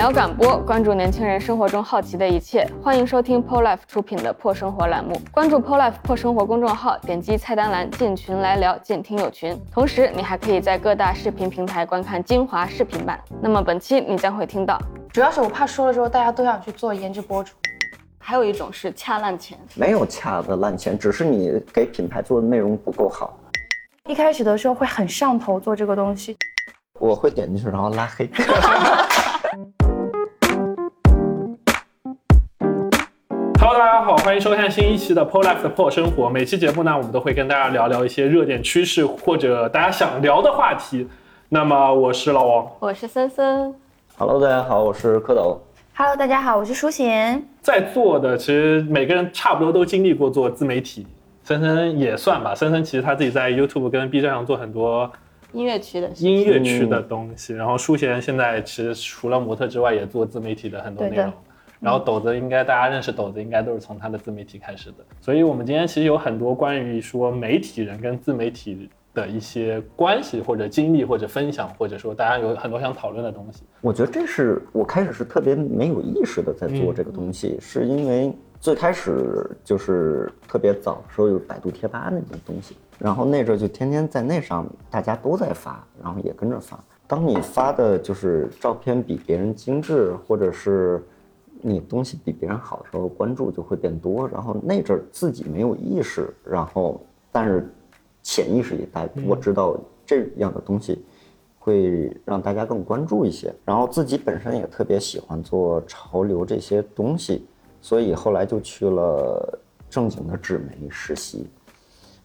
聊敢播，关注年轻人生活中好奇的一切。欢迎收听 POLIFE 出品的破生活栏目。关注 POLIFE 破生活公众号，点击菜单栏进群来聊，进听友群。同时，你还可以在各大视频平台观看精华视频版。那么本期你将会听到，主要是我怕说了之后大家都想去做颜值博主。还有一种是恰烂钱，没有恰的烂钱，只是你给品牌做的内容不够好。一开始的时候会很上头做这个东西，我会点进去然后拉黑。Hello，大家好，欢迎收看新一期的 POLIFE 的破生活。每期节目呢，我们都会跟大家聊聊一些热点趋势或者大家想聊的话题。那么我是老王，我是森森。Hello，大家好，我是蝌蚪。Hello，大家好，我是舒贤。在座的其实每个人差不多都经历过做自媒体，森森也算吧。森森其实他自己在 YouTube 跟 B 站上做很多音乐区的音乐区的东西，然后舒贤现在其实除了模特之外，也做自媒体的很多内容对的。然后斗子应该大家认识斗子，应该都是从他的自媒体开始的。所以我们今天其实有很多关于说媒体人跟自媒体的一些关系或者经历或者分享，或者说大家有很多想讨论的东西。我觉得这是我开始是特别没有意识的在做这个东西，是因为最开始就是特别早的时候有百度贴吧那种东西，然后那阵儿就天天在那上大家都在发，然后也跟着发。当你发的就是照片比别人精致，或者是你东西比别人好的时候，关注就会变多。然后那阵儿自己没有意识，然后但是潜意识里大我知道这样的东西会让大家更关注一些。然后自己本身也特别喜欢做潮流这些东西，所以后来就去了正经的纸媒实习。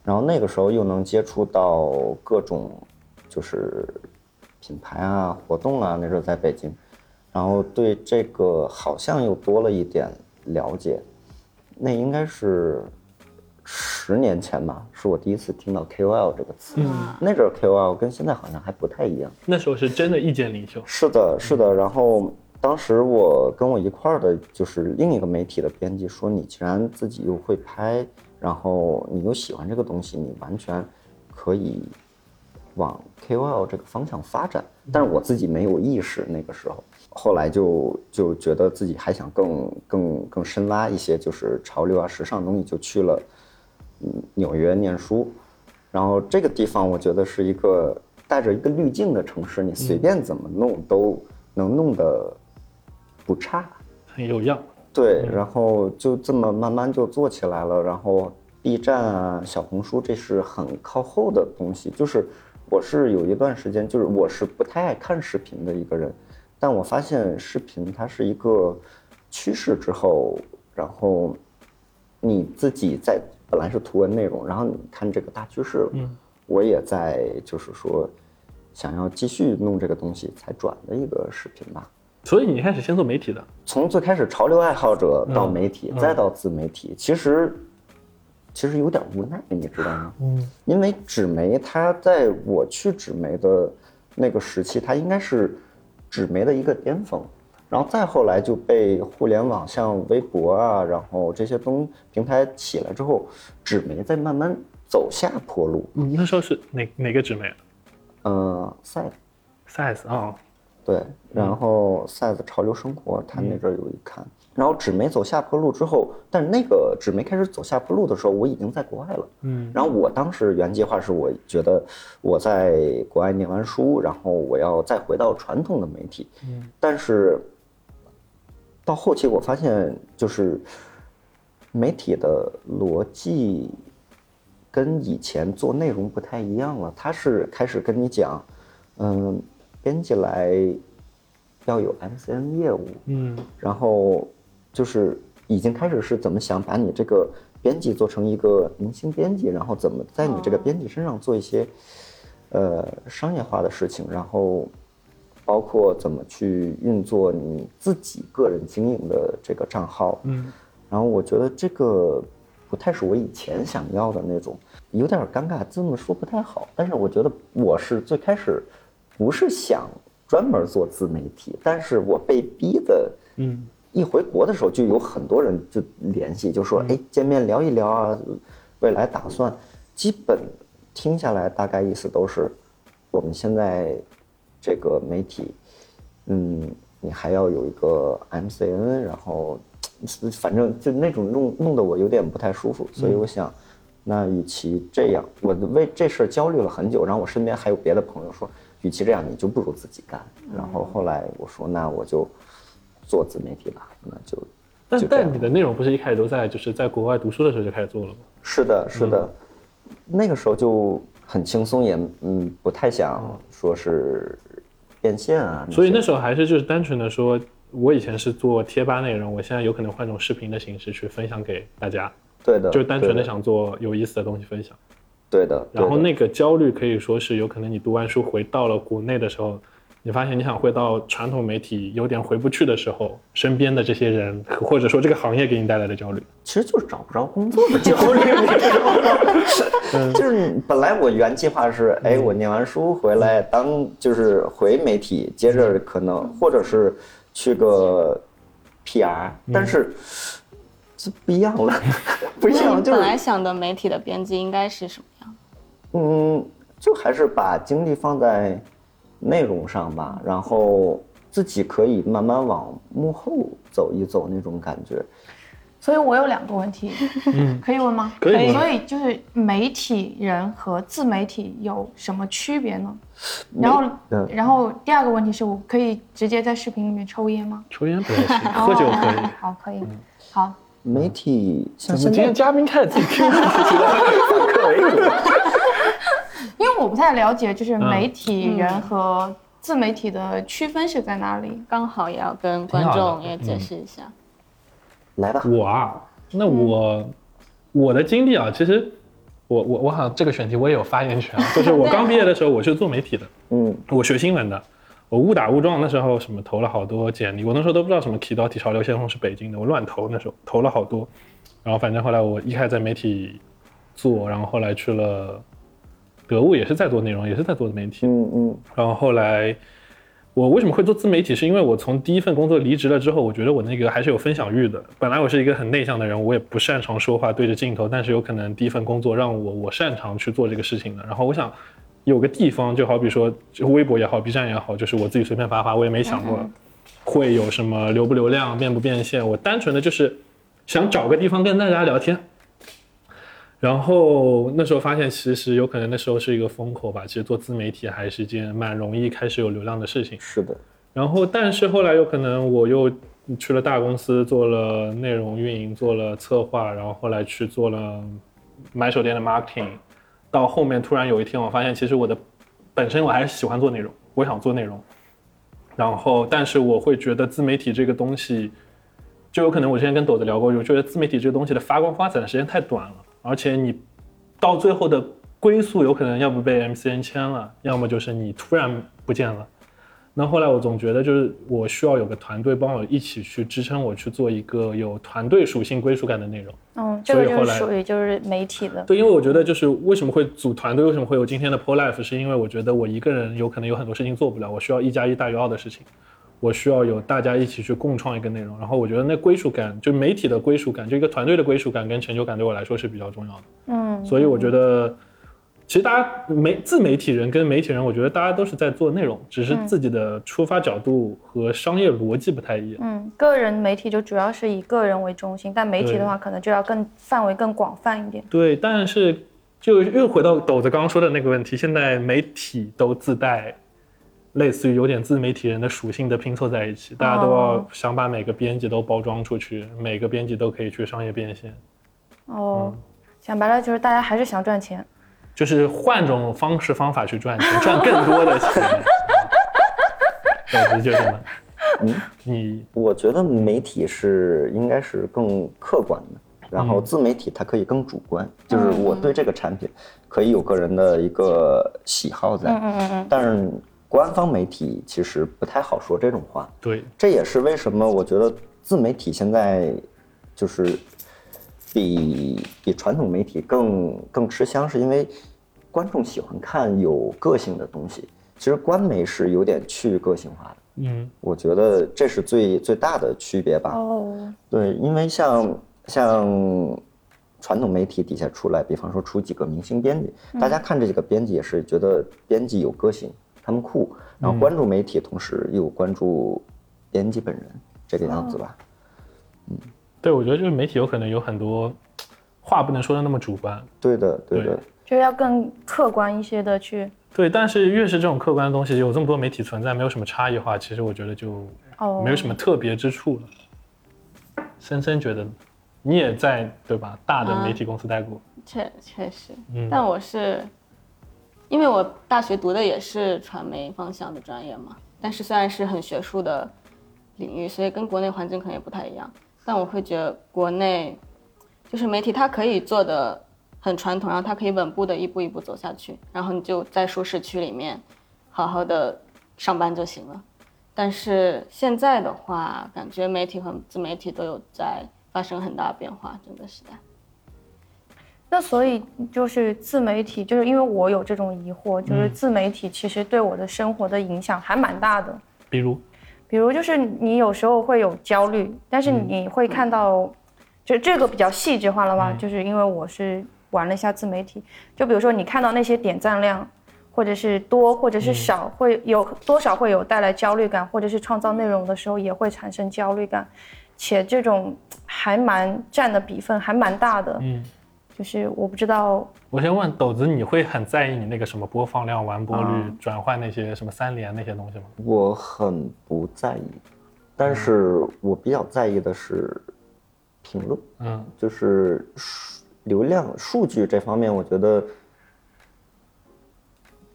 然后那个时候又能接触到各种就是品牌啊、活动啊，那时候在北京，然后对这个好像又多了一点了解。那应该是十年前吧，是我第一次听到 KOL 这个词。嗯那阵 KOL 跟现在好像还不太一样。那时候是真的意见领袖，是的，是的。然后当时我跟我一块儿的就是另一个媒体的编辑说：“你既然自己又会拍，然后你又喜欢这个东西，你完全可以往 KOL 这个方向发展。”但是我自己没有意识，那个时候，后来就就觉得自己还想更更更深挖一些，就是潮流啊、时尚的东西，就去了嗯纽约念书。然后这个地方我觉得是一个带着一个滤镜的城市，你随便怎么弄都能弄得不差。很有样。对，然后就这么慢慢就做起来了。然后 B 站啊、小红书这是很靠后的东西。就是我是有一段时间，就是我是不太爱看视频的一个人，但我发现视频它是一个趋势之后，然后你自己在本来是图文内容，然后你看这个大趋势了，嗯，我也在就是说想要继续弄这个东西才转的一个视频吧。所以你一开始先做媒体的，从最开始潮流爱好者到嗯媒体，嗯再到自媒体，其实其实有点无奈，你知道吗？嗯，因为纸媒它在我去纸媒的那个时期，它应该是纸媒的一个巅峰，然后再后来就被互联网像微博啊，然后这些东平台起来之后，纸媒在慢慢走下坡路。你，那时候是哪哪个纸媒嗯，size，size 啊、对，然后 size 潮流生活，他那阵儿有一刊，然后纸媒走下坡路之后，但是那个纸媒开始走下坡路的时候，我已经在国外了。嗯，然后我当时原计划是我觉得我在国外念完书，然后我要再回到传统的媒体，嗯，但是到后期我发现就是媒体的逻辑跟以前做内容不太一样了，它是开始跟你讲，嗯，编辑来要有 MCN 业务，嗯。然后就是已经开始是怎么想把你这个编辑做成一个明星编辑，然后怎么在你这个编辑身上做一些呃商业化的事情，然后包括怎么去运作你自己个人经营的这个账号，嗯然后我觉得这个不太是我以前想要的那种，有点尴尬，这么说不太好。但是我觉得我是最开始不是想专门做自媒体，但是我被逼的，嗯一回国的时候就有很多人就联系，就说哎见面聊一聊啊，未来打算，基本听下来大概意思都是，我们现在这个媒体，嗯，你还要有一个 MCN，然后反正就那种弄弄得我有点不太舒服，所以我想，那与其这样，我为这事儿焦虑了很久，然后我身边还有别的朋友说，与其这样，你就不如自己干。然后后来我说，那我就做自媒体吧，那就但但你的内容不是一开始都在就是在国外读书的时候就开始做了吗？是的，是的，那个时候就很轻松，也嗯不太想说是变现啊。所以那时候还是就是单纯的说，我以前是做贴吧内容，我现在有可能换种视频的形式去分享给大家，对的，就是单纯的想做有意思的东西分享。对的，然后那个焦虑可以说是有可能你读完书回到了国内的时候，你发现你想回到传统媒体有点回不去的时候，身边的这些人或者说这个行业给你带来的焦虑。其实就是找不着工作的焦虑，你知道吗？就是本来我原计划是，哎，我念完书回来当就是回媒体，接着可能或者是去个 PR，但是这不一样了，不一样，就是本来想的媒体的编辑应该是什么样？嗯，就还是把精力放在内容上吧，然后自己可以慢慢往幕后走一走那种感觉。所以我有两个问题，可以问吗？可以所以就是媒体人和自媒体有什么区别呢？然后嗯，然后第二个问题是我可以直接在视频里面抽烟吗？抽烟不太行，喝酒可以。哦好，可以。好，媒体像怎么今天嘉宾开始自己 Q 问题起来？反客为主。因为我不太了解，就是嗯。媒体人和自媒体的区分是在哪里？刚好也要跟观众也解释一下。来吧，我啊，那我、我的经历啊，其实我我我好像这个选题我也有发言权啊，就是我刚毕业的时候我是做媒体的，嗯，我学新闻的，我误打误撞那时候什么投了好多简历，我那时候都不知道什么提到体潮流先锋是北京的，我乱投那时候投了好多，然后反正后来我一开始在媒体做，然后后来去了得物也是在做内容，也是在做自媒体，嗯嗯然后后来我为什么会做自媒体？是因为我从第一份工作离职了之后，我觉得我那个还是有分享欲的。本来我是一个很内向的人，我也不擅长说话对着镜头，但是有可能第一份工作让我我擅长去做这个事情的。然后我想有个地方，就好比说就微博也好，B 站也好，就是我自己随便发发，我也没想过会有什么流不流量、变不变现，我单纯的就是想找个地方跟大家聊天。然后那时候发现，其实有可能那时候是一个风口吧。其实做自媒体还是一件蛮容易开始有流量的事情。是的，然后，但是后来有可能我又去了大公司，做了内容运营，做了策划，然后后来去做了买手店的 marketing。到后面突然有一天，我发现其实我的本身我还是喜欢做内容，我想做内容。然后，但是我会觉得自媒体这个东西，就有可能我之前跟朵子聊过，我觉得自媒体这个东西的发光发展的时间太短了，而且你到最后的归宿有可能要不被 MCN 签了，要么就是你突然不见了。那后来我总觉得，就是我需要有个团队帮我一起去支撑我去做一个有团队属性、归属感的内容。嗯，这个就是后来属于就是媒体的。对，因为我觉得就是为什么会组团队，为什么会有今天的 Pro Life，是因为我觉得我一个人有可能有很多事情做不了，我需要一加一大于二的事情，我需要有大家一起去共创一个内容。然后我觉得那归属感，就媒体的归属感，就一个团队的归属感跟成就感，对我来说是比较重要的。嗯，所以我觉得，其实大家媒自媒体人跟媒体人，我觉得大家都是在做内容，只是自己的出发角度和商业逻辑不太一样。嗯，个人媒体就主要是以个人为中心，但媒体的话可能就要更范围更广泛一点。对，但是就又回到斗子刚刚说的那个问题，现在媒体都自带类似于有点自媒体人的属性的拼凑在一起，大家都要哦。想把每个编辑都包装出去，每个编辑都可以去商业变现，哦，讲白了就是大家还是想赚钱。就是换种方式方法去赚钱，赚更多的钱。斗子觉得呢？嗯，你我觉得媒体是应该是更客观的，然后嗯。自媒体它可以更主观，就是我对这个产品可以有个人的一个喜好在，嗯嗯嗯嗯，但是官方媒体其实不太好说这种话。对这也是为什么我觉得自媒体现在就是比比传统媒体更更吃香，是因为观众喜欢看有个性的东西。其实官媒是有点去个性化的，嗯我觉得这是最最大的区别吧。哦，对，因为像像传统媒体底下出来，比方说出几个明星编辑，大家看这几个编辑也是觉得编辑有个性，他们酷，然后关注媒体，同时又关注编辑本人这个样子吧。嗯对，我觉得就是媒体有可能有很多话不能说的那么主观，对的，对的。对，就要更客观一些的去对，但是越是这种客观的东西，有这么多媒体存在，没有什么差异化，其实我觉得就哦，没有什么特别之处了。森森觉得，你也在对吧？大的媒体公司待过，确确实，嗯。但我是，因为我大学读的也是传媒方向的专业嘛，但是虽然是很学术的领域，所以跟国内环境可能也不太一样，但我会觉得国内就是媒体它可以做的很传统，然后它可以稳步的一步一步走下去，然后你就在舒适区里面好好的上班就行了。但是现在的话，感觉媒体和自媒体都有在发生很大的变化，整个时代。那所以就是自媒体，就是因为我有这种疑惑，就是自媒体其实对我的生活的影响还蛮大的。比如，比如就是你有时候会有焦虑，但是你会看到，就这个比较细致化了吧？就是因为我是玩了一下自媒体，就比如说你看到那些点赞量，或者是多或者是少，会有多少会有带来焦虑感，或者是创造内容的时候也会产生焦虑感，且这种还蛮占的比分还蛮大的。嗯，就是我不知道，我先问斗子，你会很在意你那个什么播放量、完播率、嗯转换那些什么三连那些东西吗？我很不在意，但是我比较在意的是评论，嗯就是数流量数据这方面，我觉得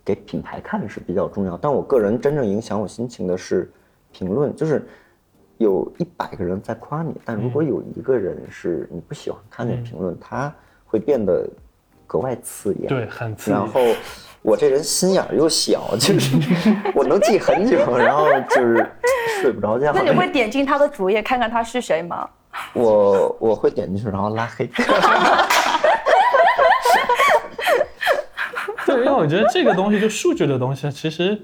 给品牌看是比较重要。但我个人真正影响我心情的是评论，就是有一百个人在夸你，但如果有一个人是你不喜欢看的评论，他会变得格外刺眼。对，很刺眼。然后我这人心眼儿又小，就是 我能记很久，然后就是睡不着觉。那你会点进他的主页看看他是谁吗？我我会点进去，然后拉黑。对，因为我觉得这个东西就数据的东西，其实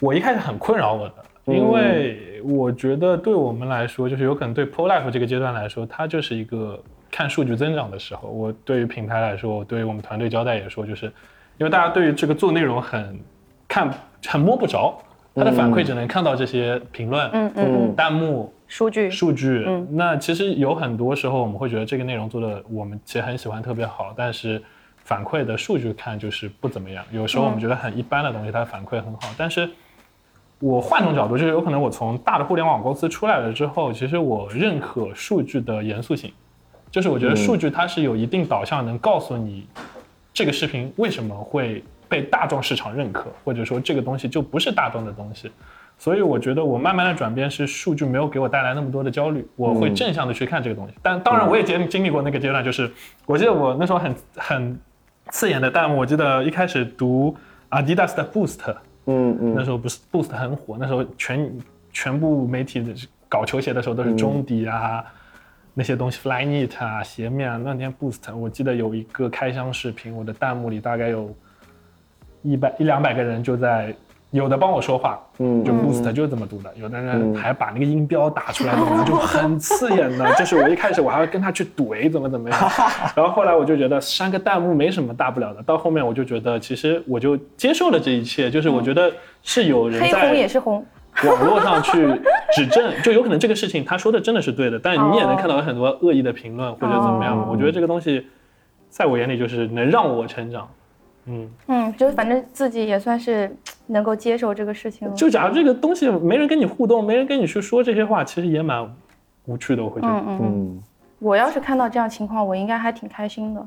我一开始很困扰我的，因为我觉得对我们来说，就是有可能对 Pro Life 这个阶段来说，它就是一个看数据增长的时候。我对于品牌来说，我对于我们团队交代也说，就是因为大家对于这个做内容很看很摸不着，他的反馈只能看到这些评论、嗯嗯嗯，弹幕、数据，数据，那其实有很多时候我们会觉得这个内容做的我们其实很喜欢，特别好，但是反馈的数据看就是不怎么样。有时候我们觉得很一般的东西，它的反馈很好，但是我换种角度，就是有可能我从大的互联网公司出来了之后，其实我认可数据的严肃性，就是我觉得数据它是有一定导向，能告诉你这个视频为什么会被大众市场认可，或者说这个东西就不是大众的东西。所以我觉得我慢慢的转变是数据没有给我带来那么多的焦虑，我会正向的去看这个东西。但当然我也经经历过那个阶段，就是我记得我那时候很很刺眼的弹幕，我记得一开始读 Adidas 的 Boost，嗯嗯那时候不是 Boost 很火，那时候全全部媒体的搞球鞋的时候都是中底啊。那些东西，Flyknit 啊，鞋面啊，那天 Boost，我记得有一个开箱视频，我的弹幕里大概有一百一两百个人就在，有的帮我说话，嗯就 Boost 就是这么读的，有的人还把那个音标打出来，怎么，就很刺眼的。就是我一开始我还要跟他去怼，怎么怎么样，然后后来我就觉得删个弹幕没什么大不了的，到后面我就觉得其实我就接受了这一切，就是我觉得是有人黑在红也是红，网络上去指正，就有可能这个事情他说的真的是对的，但是你也能看到有很多恶意的评论或者怎么样。哦我觉得这个东西，在我眼里就是能让我成长。嗯，嗯，就是反正自己也算是能够接受这个事情了。就假如这个东西没人跟你互动，没人跟你去说这些话，其实也蛮无趣的。我会觉得，嗯嗯嗯，嗯，我要是看到这样情况，我应该还挺开心的，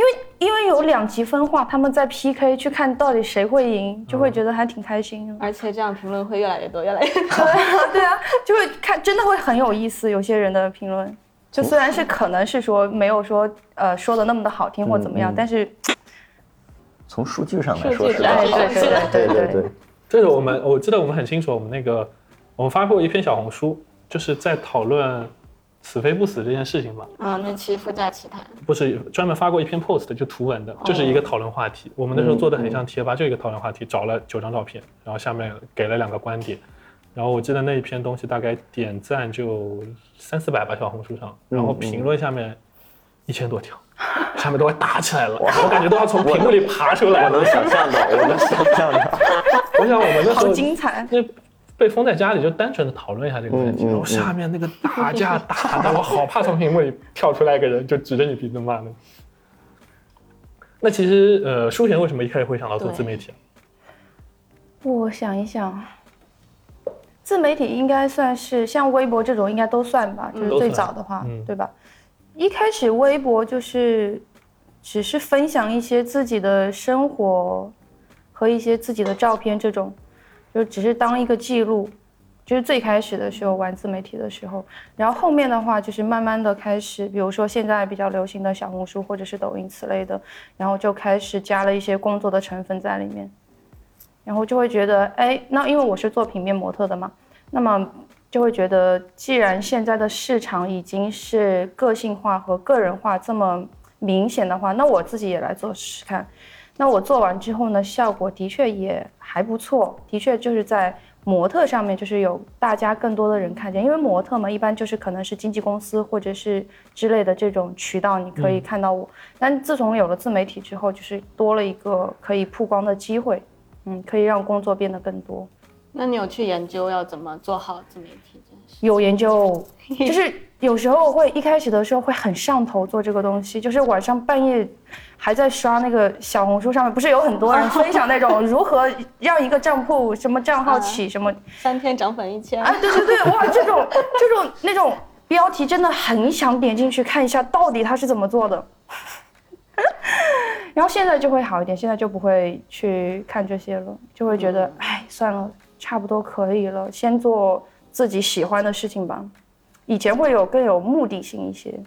因为因为有两极分化他们在 pk 去看到底谁会赢就会觉得还挺开心 而且这样评论会越来越多越来越多。对啊就会看真的会很有意思有些人的评论。就虽然是可能是说没有说呃说的那么的好听或怎么样但是从数据上来说是对对对对对对。这个我们我记得我们很清楚我们那个我们发过一篇小红书就是在讨论死非不死这件事情嘛。啊，那期副驾奇谈，不是专门发过一篇 post，就图文的，就是一个讨论话题。我们那时候做的很像贴吧，就一个讨论话题，找了九张照片，然后下面给了两个观点。然后我记得那一篇东西大概点赞就三四百吧，小红书上，然后评论下面一千多条，下面都快打起来了，我感觉都要从屏幕里爬出来了。我能想象到，我能想象到。我想我们那时好精彩。那被封在家里，就单纯的讨论一下这个问题。嗯嗯然后下面那个打架打的，我好怕从屏幕里跳出来一个人，就指着你鼻子骂呢。那其实，呃，舒贤为什么一开始会想到做自媒体啊？我想一想，自媒体应该算是像微博这种，应该都算吧，就是最早的话，嗯对吧？一开始微博就是只是分享一些自己的生活和一些自己的照片，这种就只是当一个记录。就是最开始的时候玩自媒体的时候，然后后面的话就是慢慢的开始，比如说现在比较流行的小红书或者是抖音此类的，然后就开始加了一些工作的成分在里面。然后就会觉得，哎，那因为我是做平面模特的嘛，那么就会觉得，既然现在的市场已经是个性化和个人化这么明显的话，那我自己也来做试试看。那我做完之后呢，效果的确也还不错，的确就是在模特上面就是有大家更多的人看见，因为模特嘛，一般就是可能是经纪公司或者是之类的这种渠道，你可以看到我。但自从有了自媒体之后，就是多了一个可以曝光的机会。嗯，可以让工作变得更多。那你有去研究要怎么做好自媒体这件事？有研究，就是有时候会一开始的时候会很上头做这个东西，就是晚上半夜还在刷那个小红书上面，不是有很多人分享那种 如何让一个账户什么账号起什么，三天涨粉一千。哎，对对对，哇，这种这种那种标题真的很想点进去看一下，到底他是怎么做的。然后现在就会好一点，现在就不会去看这些了，就会觉得，哎，算了，差不多可以了，先做自己喜欢的事情吧。以前会有更有目的性一些，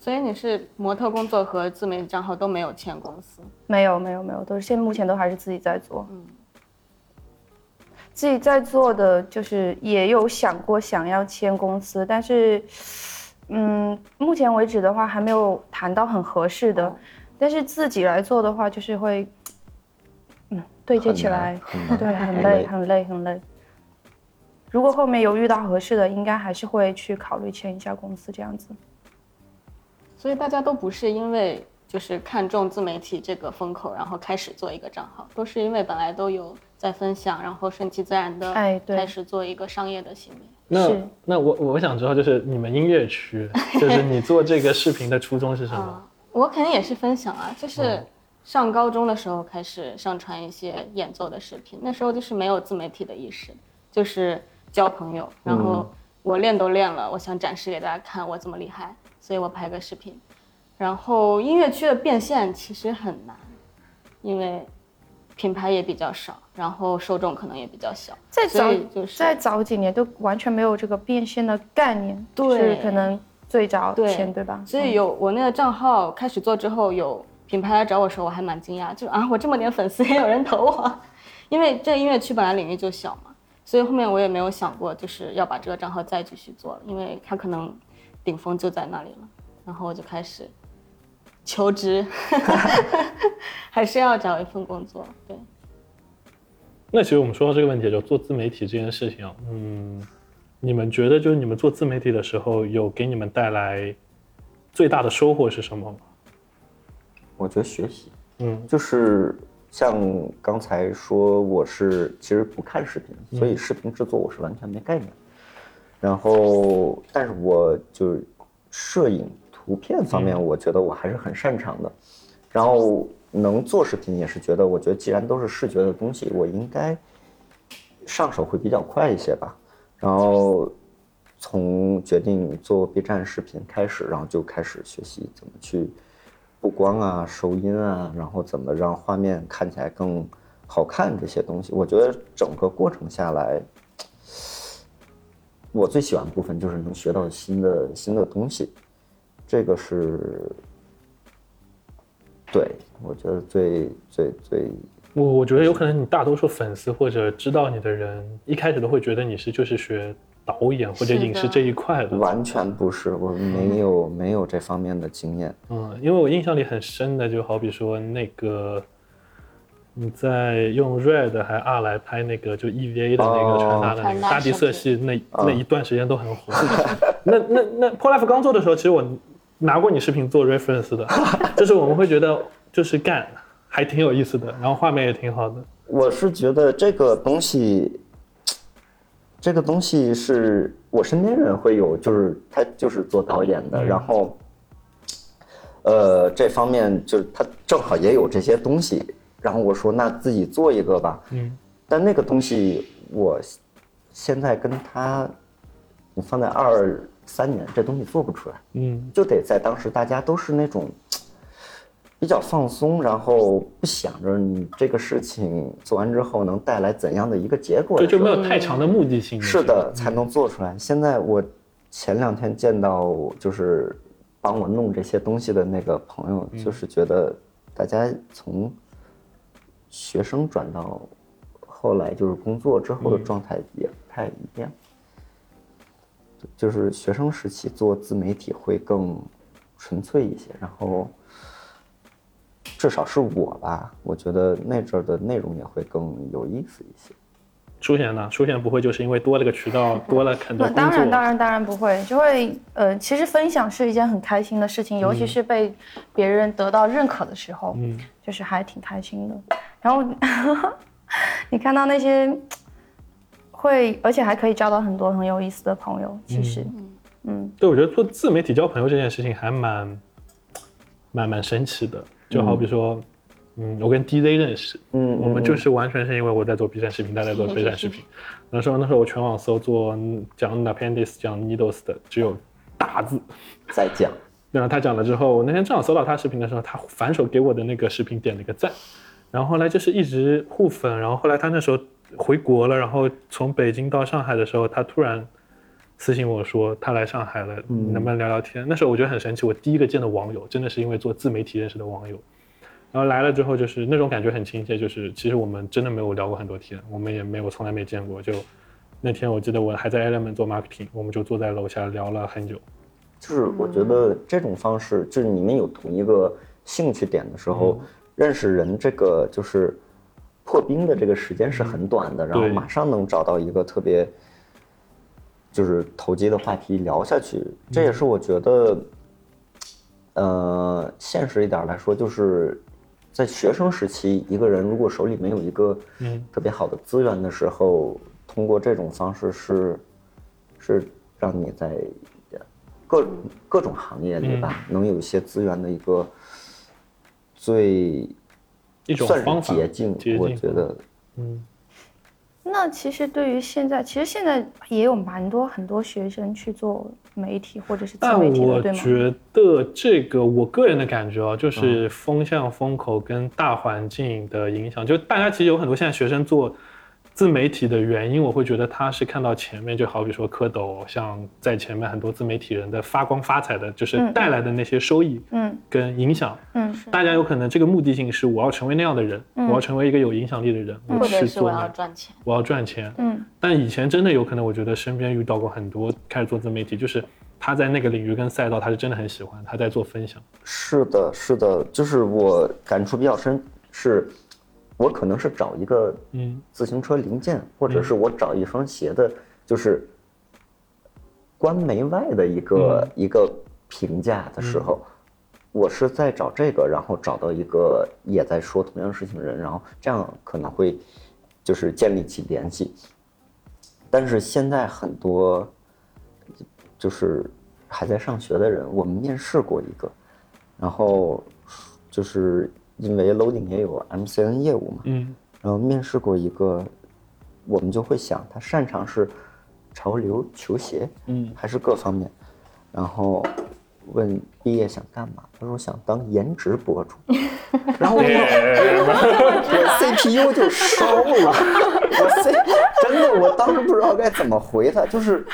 所以你是模特工作和自媒体账号都没有签公司，没有没有没有，都是现在目前都还是自己在做。嗯自己在做的就是也有想过想要签公司，但是，嗯，目前为止的话还没有谈到很合适的。但是自己来做的话，就是会，嗯，对接起来，对，很累很累，很累。如果后面有遇到合适的，应该还是会去考虑签一下公司这样子。所以大家都不是因为就是看中自媒体这个风口，然后开始做一个账号，都是因为本来都有在分享，然后顺其自然的哎对开始做一个商业的行为。那那我我想知道，就是你们音乐区，就是你做这个视频的初衷是什么？啊，我肯定也是分享啊，就是嗯上高中的时候开始上传一些演奏的视频，那时候就是没有自媒体的意识，就是交朋友，然后我练都练了，我想展示给大家看我这么厉害，所以我拍个视频。然后音乐区的变现其实很难，因为品牌也比较少，然后受众可能也比较小，再早就是再早几年都完全没有这个变现的概念，对是可能最早对对吧？所以有我那个账号开始做之后，有品牌来找我的时候，我还蛮惊讶，就啊，我这么点粉丝也 有人投我，因为这音乐区本来领域就小嘛，所以后面我也没有想过就是要把这个账号再继续做了，因为它可能顶峰就在那里了，然后我就开始求职，还是要找一份工作，对。那其实我们说到这个问题，就做自媒体这件事情啊，嗯，你们觉得就是你们做自媒体的时候，有给你们带来最大的收获是什么吗？我觉得学习，嗯就是像刚才说，我是其实不看视频，所以视频制作我是完全没概念。然后，但是我就摄影、图片方面，我觉得我还是很擅长的。然后能做视频也是觉得，我觉得既然都是视觉的东西，我应该上手会比较快一些吧。然后从决定做 B 站视频开始，然后就开始学习怎么去布光啊、收音啊，然后怎么让画面看起来更好看这些东西。我觉得整个过程下来，我最喜欢的部分就是能学到新的新的东西，这个是对我觉得最最最我我觉得有可能你大多数粉丝或者知道你的人，一开始都会觉得你是就是学导演或者影视这一块的。完全不是，我没有没有这方面的经验。嗯，因为我印象里很深的，就好比说那个你在用 Red 还 R 来拍那个就 EVA 的那个传达的那个大地色系那那一段时间都很火。那那那 p o l Life 刚做的时候，其实我拿过你视频做 reference 的，就是我们会觉得就是干还挺有意思的，然后画面也挺好的。我是觉得这个东西，这个东西是我身边人会有，就是他就是做导演的，然后，呃，这方面就是他正好也有这些东西，然后我说那自己做一个吧，嗯，但那个东西我现在跟他，你放在二三年，这东西做不出来，嗯。就得在当时大家都是那种比较放松，然后不想着你这个事情做完之后能带来怎样的一个结果就的时候，就没有太强的目的性。是的，才能做出来。现在我前两天见到就是帮我弄这些东西的那个朋友，就是觉得大家从学生转到后来就是工作之后的状态也不太一样。就是学生时期做自媒体会更纯粹一些，然后至少是我吧，我觉得那阵儿的内容也会更有意思一些。出现呢，出现不会就是因为多了个渠道，多了很多那。当然，当然，当然不会，就会呃，其实分享是一件很开心的事情，尤其是被别人得到认可的时候，嗯，就是还挺开心的。然后 你看到那些会，而且还可以交到很多很有意思的朋友，其实，嗯对，我觉得做自媒体交朋友这件事情还蛮蛮蛮神奇的。就好比说，嗯，我跟 DZ 认识，嗯我们就是完全是因为我在做 B 站视频，他在做 B 站视频。那时候那时候我全网搜做嗯讲 appendix 讲 needles 的只有大字，在讲。然后他讲了之后，我那天正好搜到他视频的时候，他反手给我的那个视频点了个赞，然后后来就是一直互粉，然后后来他那时候回国了，然后从北京到上海的时候，他突然私信我说他来上海了，能不能聊聊天？那时候我觉得很神奇，我第一个见的网友真的是因为做自媒体认识的网友，然后来了之后就是那种感觉很亲切，就是其实我们真的没有聊过很多天，我们也没有从来没见过，就那天我记得我还在 Element 做 marketing，我们就坐在楼下聊了很久。就是我觉得这种方式，就是你们有同一个兴趣点的时候，认识人这个就是破冰的这个时间是很短的，然后马上能找到一个特别就是投机的话题聊下去。这也是我觉得，呃，现实一点来说，就是在学生时期，一个人如果手里没有一个嗯。特别好的资源的时候，通过这种方式是是让你在各各种行业里吧，能有一些资源的一个最一种方法是捷径捷，径我觉得嗯，那其实对于现在，其实现在也有蛮多很多学生去做媒体或者是自但媒体的，我对吗？觉得这个我个人的感觉啊，就是风向、风口跟大环境的影响。就大家其实有很多现在学生做自媒体的原因，我会觉得他是看到前面，就好比说蝌蚪，像在前面很多自媒体人的发光发财的，就是嗯带来的那些收益嗯跟影响。嗯大家有可能这个目的性是我要成为那样的人，嗯我要成为一个有影响力的人，我或者去是我要做那赚钱。我要赚钱。嗯但以前真的有可能，我觉得身边遇到过很多开始做自媒体，就是他在那个领域跟赛道，他是真的很喜欢，他在做分享。是的，是的，就是我感触比较深，是我可能是找一个嗯。自行车零件，或者是我找一双鞋的，就是官媒外的一个、一个评价的时候，我是在找这个，然后找到一个也在说同样事情的人，然后这样可能会就是建立起联系。但是现在很多就是还在上学的人，我们面试过一个，然后就是因为 Loading 也有 MCN 业务嘛，嗯。然后面试过一个，我们就会想他擅长是潮流球鞋，嗯。还是各方面，然后问毕业想干嘛，他说想当颜值博主，然后我我 CPU 就烧了，我 C 真的我当时不知道该怎么回他，就是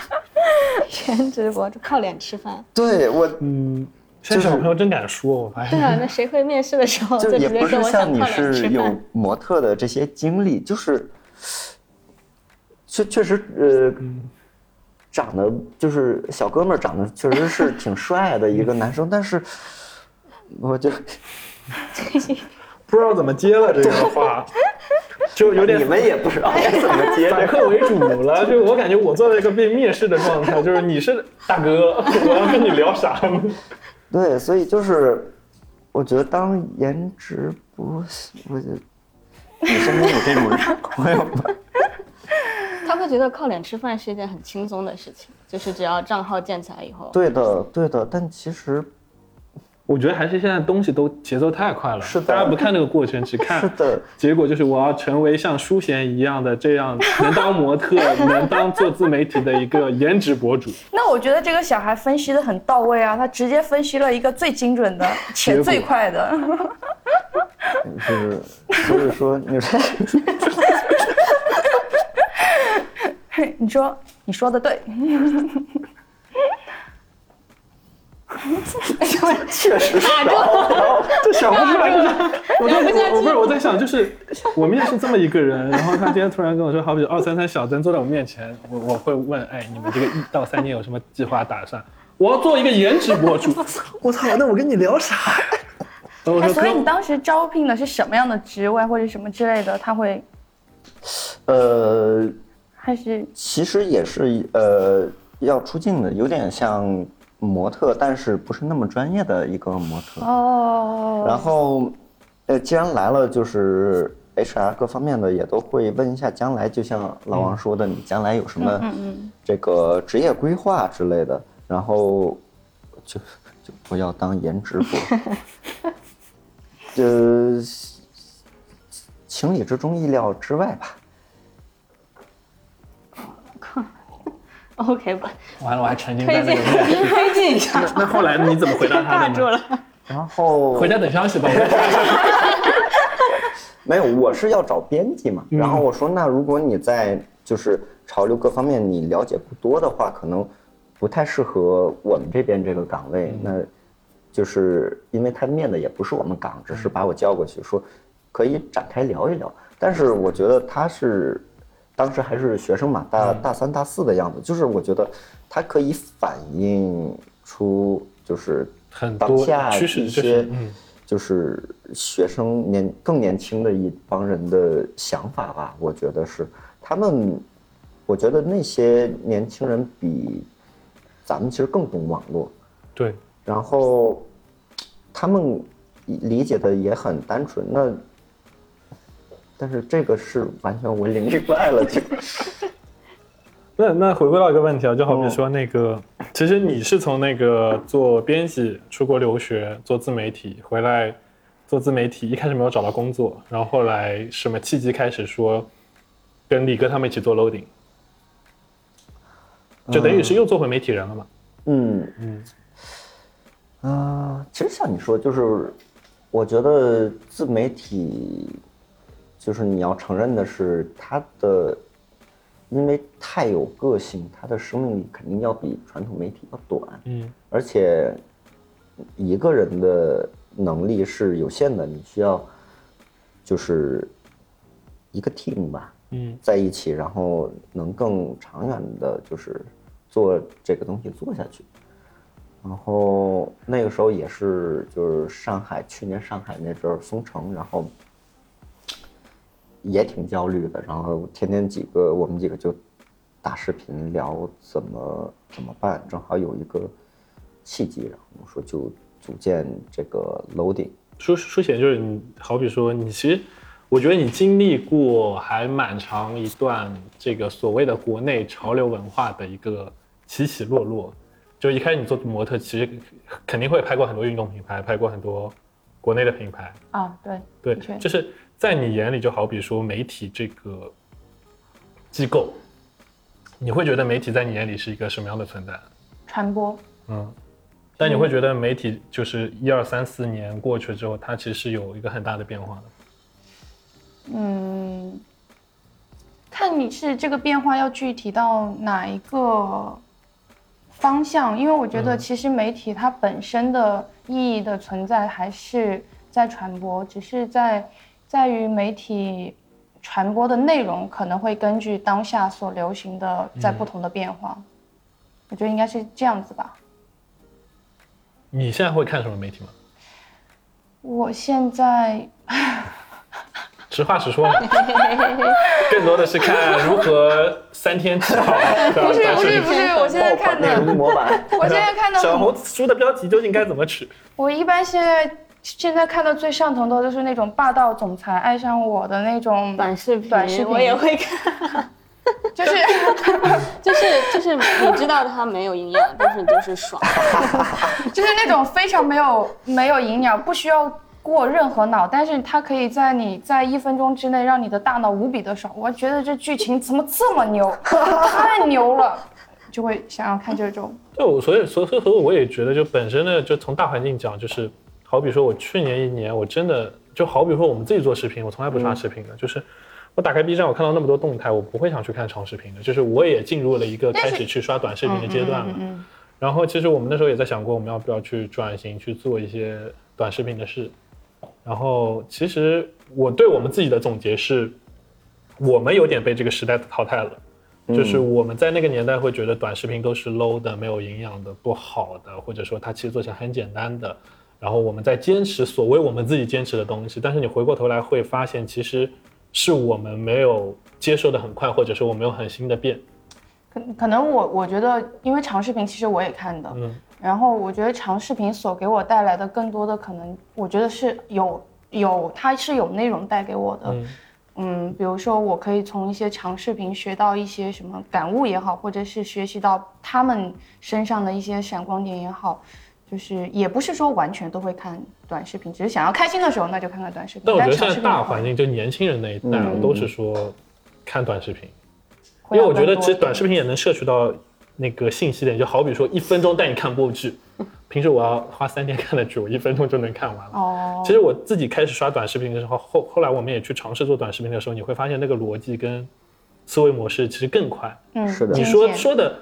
颜值博主靠脸吃饭。对我嗯，现在小朋友真敢说，我发现。对啊，那谁会面试的时候就就也不直接说我是像你是有？模特的这些经历，就是确确实呃，长得就是小哥们儿长得确实是 挺帅的一个男生，但是我就 不知道怎么接了这个话，就有点你们也不知道该怎么接反。客为主了。就我感觉我坐在一个被蔑视的状态，就是你是大哥，我要跟你聊啥呢？对，所以就是我觉得当颜值不，我觉得 你身边有这种人朋友吗？他会会觉得靠脸吃饭是一件很轻松的事情，就是只要账号建起来以后，对的，对的，但其实我觉得还是现在东西都节奏太快了，是的大家不看那个过程，只看 是的，结果就是我要成为像淑贤一样的这样能当模特、能当做自媒体的一个颜值博主。那我觉得这个小孩分析的很到位啊，他直接分析了一个最精准的 且最快的。就是所以说你说你说你说的对，确实是，这想不出来，就是我在我我不是我在想，就是我面试这么一个人，然后他今天突然跟我说，好比二三三小曾坐在我面前，我我会问，哎，你们这个一到三年有什么计划打算？我要做一个颜值博主。我操，那我跟你聊啥？哎，所以你当时招聘的是什么样的职位或者什么之类的？他会呃，还是其实也是呃要出镜的，有点像模特，但是不是那么专业的一个模特。哦？然后，呃，既然来了，就是 HR 各方面的也都会问一下将来，就像老王说的，你将来有什么这个职业规划之类的，然后就就不要当颜值博，呃，情理之中，意料之外吧。OK 吧，完了，我还沉浸在那个面试。推进一下，那那后来你怎么回答他的住了。然后回家等消息吧。没有，我是要找编辑嘛。嗯然后我说，那如果你在就是潮流各方面你了解不多的话，可能不太适合我们这边这个岗位。嗯那就是因为他面的也不是我们岗，只是把我叫过去说可以展开聊一聊。但是我觉得他是当时还是学生嘛，大嗯。大三大四的样子，就是我觉得它可以反映出就是很多当下一些嗯。就是学生年更年轻的一帮人的想法吧，我觉得是他们，我觉得那些年轻人比咱们其实更懂网络，对，然后他们理解的也很单纯。那但是这个是完全文零之外了，就。那那回归到一个问题啊，就好比说那个，其实你是从那个做编辑出国留学做自媒体回来做自媒体，一开始没有找到工作，然后后来什么契机开始说跟李哥他们一起做 loading，就等于是又做回媒体人了嘛？嗯。嗯。啊，其实像你说，就是我觉得自媒体，就是你要承认的是他的，因为太有个性，他的生命力肯定要比传统媒体要短，嗯而且一个人的能力是有限的，你需要就是一个 team 吧，嗯在一起，然后能更长远的，就是做这个东西做下去。然后那个时候也是，就是上海去年上海那阵儿封城，然后也挺焦虑的，然后天天几个我们几个就打视频聊怎么怎么办，正好有一个契机，然后我们说就组建这个 loading。书书写就是你，好比说你其实，我觉得你经历过还蛮长一段这个所谓的国内潮流文化的一个起起落落。就一开始你做模特，其实肯定会拍过很多运动品牌，拍过很多国内的品牌。啊，对，对，就是在你眼里，就好比说媒体这个机构，你会觉得媒体在你眼里是一个什么样的存在？传播，嗯，但你会觉得媒体就是一二三四年过去之后，它其实是有一个很大的变化的。嗯，看你是这个变化要具体到哪一个方向，因为我觉得其实媒体它本身的意义的存在还是在传播，只是在在于媒体传播的内容可能会根据当下所流行的在不同的变化，我觉得应该是这样子吧。你现在会看什么媒体吗？我现在 实话实说嘛，更多的是看如何三天吃好。不 不是不是不是，我现在看的，模板，我现在看的很小红书的标题究竟该怎么取？我一般现在现在看到最上头的就是那种霸道总裁爱上我的那种短视频，短视频我也会看。就是 就是就是你知道它没有营养，但是就是爽。就是那种非常没有没有营养，不需要过任何脑，但是它可以在你在一分钟之内让你的大脑无比的爽。我觉得这剧情怎么这么牛，太牛了，就会想要看这种。就，所以所以所以我也觉得，就本身呢，就从大环境讲，就是好比说我去年一年，我真的就好比说我们自己做视频，我从来不刷视频的，就是我打开 B 站，我看到那么多动态，我不会想去看长视频的，就是我也进入了一个开始去刷短视频的阶段了。然后其实我们那时候也在想过，我们要不要去转型去做一些短视频的事。然后其实我对我们自己的总结是，我们有点被这个时代淘汰了。就是我们在那个年代会觉得短视频都是 low 的、没有营养的、不好的，或者说它其实做起来很简单的。然后我们在坚持所谓我们自己坚持的东西，但是你回过头来会发现，其实是我们没有接受的很快，或者是我没有很新的变。可可能我我觉得，因为长视频其实我也看的，嗯然后我觉得长视频所给我带来的更多的可能，我觉得是有有它是有内容带给我的。嗯嗯，比如说我可以从一些长视频学到一些什么感悟也好，或者是学习到他们身上的一些闪光点也好，就是也不是说完全都会看短视频，只是想要开心的时候那就看看短视频。但我觉得现在大环境，就年轻人那一代啊嗯都是说看短视频，因为我觉得其实短视频也能摄取到那个信息点，就好比说一分钟带你看部剧，平时我要花三天看的剧，我一分钟就能看完了。哦，其实我自己开始刷短视频的时候，后后来我们也去尝试做短视频的时候，你会发现那个逻辑跟思维模式其实更快。嗯，是的你说说的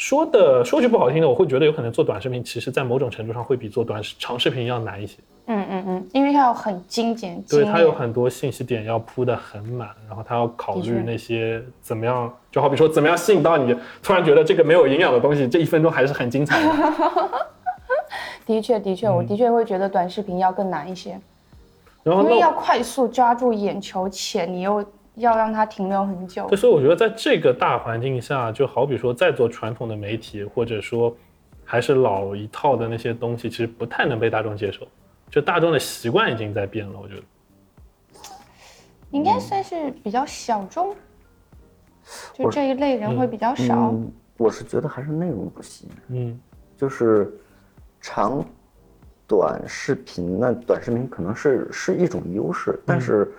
说的说句不好听的，我会觉得有可能做短视频，其实在某种程度上会比做短视长视频要难一些。嗯嗯嗯，因为它要很精简，对，它有很多信息点要铺的很满，然后它要考虑那些怎么样，就好比说怎么样吸引到你，突然觉得这个没有营养的东西，这一分钟还是很精彩的。的确的确，嗯我的确会觉得短视频要更难一些，然后因为要快速抓住眼球，且你又要让它停留很久对，。所以我觉得在这个大环境下，就好比说在做传统的媒体，或者说还是老一套的那些东西，其实不太能被大众接受。就大众的习惯已经在变了，我觉得。应该算是比较小众，就这一类人会比较少。嗯，我是觉得还是内容不行，嗯就是长短视频，那短视频可能是是一种优势，嗯但是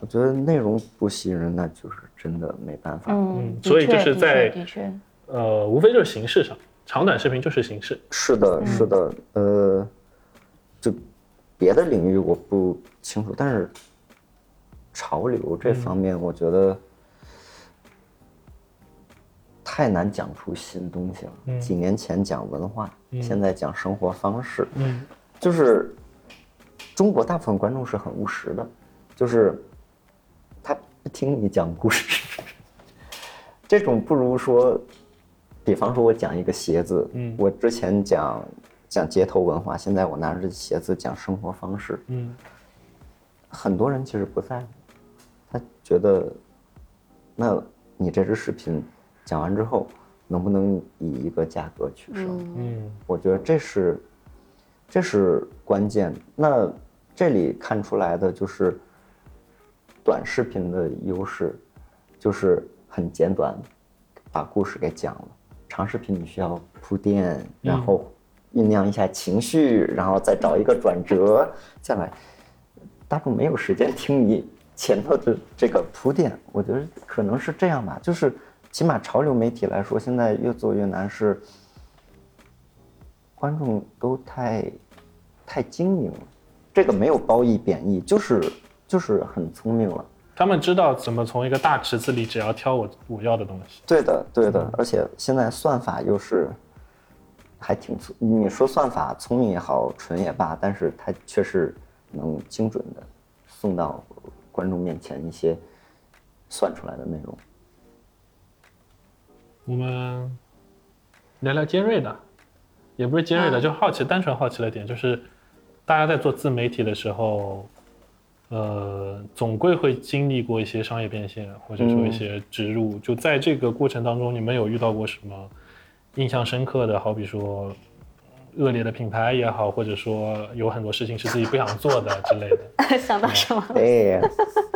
我觉得内容不吸引人，那就是真的没办法。嗯所以就确的确是在的确，呃，无非就是形式上，长短视频就是形式。嗯是的，是的，呃，就别的领域我不清楚，但是潮流这方面，我觉得太难讲出新东西了。几年前讲文化，现在讲生活方式，嗯就是中国大部分观众是很务实的，就是听你讲故事，这种不如说，比方说我讲一个鞋子，嗯。我之前讲讲街头文化，现在我拿着鞋子讲生活方式，嗯。很多人其实不在乎，他觉得，那你这支视频讲完之后，能不能以一个价格取胜？嗯。我觉得这是，这是关键。那这里看出来的就是，短视频的优势，就是很简短，把故事给讲了。长视频你需要铺垫，然后酝酿一下情绪，然后再找一个转折，再来。大众没有时间听你前头的这个铺垫，我觉得可能是这样吧。就是起码潮流媒体来说，现在越做越难是。观众都太太精明了，这个没有褒义贬义，就是就是很聪明了。他们知道怎么从一个大池子里只要挑我我要的东西。对的，对的，而且现在算法又是还挺聪，你说算法聪明也好，蠢也罢，但是它确实能精准的送到观众面前一些算出来的内容。我们聊聊尖锐的，也不是尖锐的，就好奇，单纯好奇的点就是，大家在做自媒体的时候，呃，总归会经历过一些商业变现，或者说一些植入。就在这个过程当中，你们有遇到过什么印象深刻的？好比说恶劣的品牌也好，或者说有很多事情是自己不想做的之类的。想到什么？对，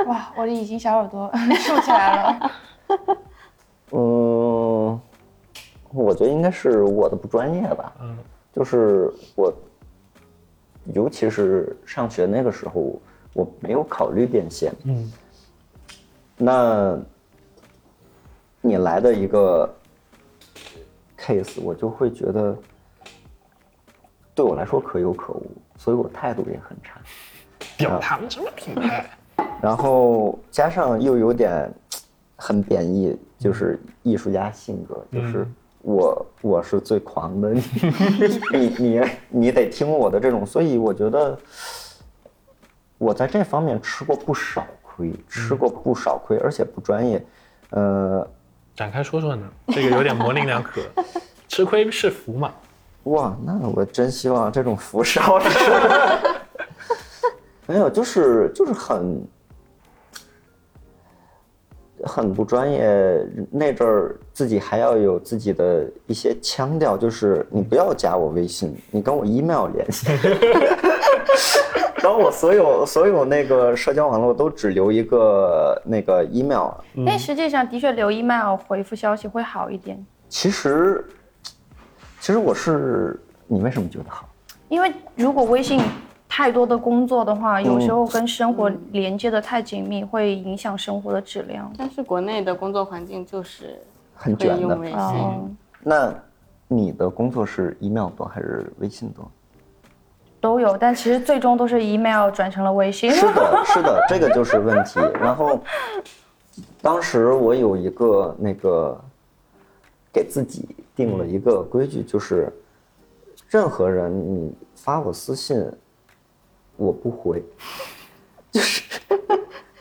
哇，我的隐形小耳朵竖起来了。嗯，我觉得应该是我的不专业吧。嗯，就是我，尤其是上学那个时候，我没有考虑变现。嗯，那你来的一个 case，我就会觉得对我来说可有可无，所以我态度也很差。表他们什么品牌？然后加上又有点很贬义，就是艺术家性格，就是我我是最狂的，你你你你得听我的这种，所以我觉得我在这方面吃过不少亏，吃过不少亏，而且不专业，呃，展开说说呢？这个有点模棱两可，吃亏是福嘛？哇，那我真希望这种福少吃。没有，就是就是很很不专业。那阵儿自己还要有自己的一些腔调，就是你不要加我微信，你跟我 email 联系。然后我所有所有那个社交网络都只留一个那个 email。但实际上的确留 email 回复消息会好一点，其实，其实我是你为什么觉得好？因为如果微信太多的工作的话，有时候跟生活连接的太紧密，会影响生活的质量。但是国内的工作环境就是很卷的。会用微信，哦，那你的工作是 email 多还是微信多？都有，但其实最终都是 email 转成了微信。是的，是的，这个就是问题。然后，当时我有一个那个给自己定了一个规矩，就是任何人你发我私信，我不回，就是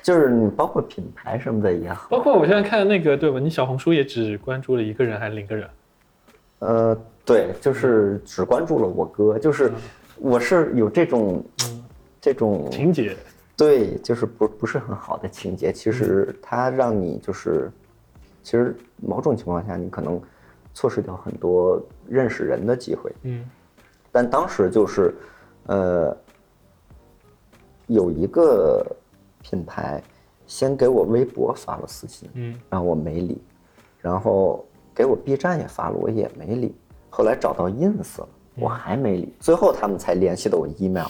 就是你包括品牌什么的也好，包括我现在看那个，对吧？你小红书也只关注了一个人还是零个人？呃，对，就是只关注了我哥，就是我是有这种这种情节，对，就是不不是很好的情节。其实它让你就是，其实某种情况下你可能错失掉很多认识人的机会。嗯但当时就是，呃，有一个品牌先给我微博发了私信，嗯然后我没理，然后给我 B 站也发了，我也没理。后来找到 ins 了，我还没理，最后他们才联系的我 email。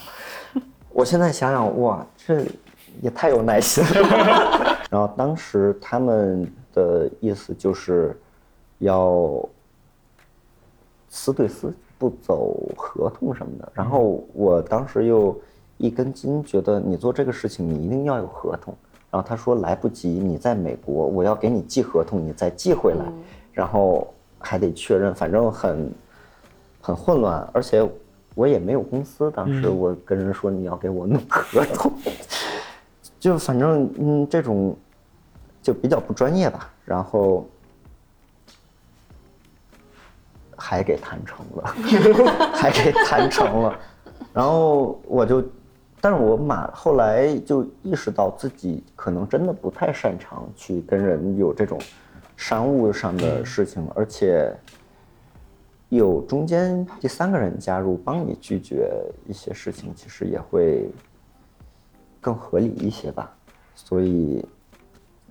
我现在想想，哇，这也太有耐心了。然后当时他们的意思就是要私对私，不走合同什么的。然后我当时又一根筋，觉得你做这个事情你一定要有合同。然后他说来不及，你在美国，我要给你寄合同，你再寄回来，然后还得确认，反正很很混乱，而且我也没有公司。当时我跟人说你要给我弄合同，就反正嗯这种就比较不专业吧。然后还给谈成了，还给谈成了，然后我就，但是我马后来就意识到自己可能真的不太擅长去跟人有这种商务上的事情，而且有中间第三个人加入帮你拒绝一些事情，其实也会更合理一些吧。所以，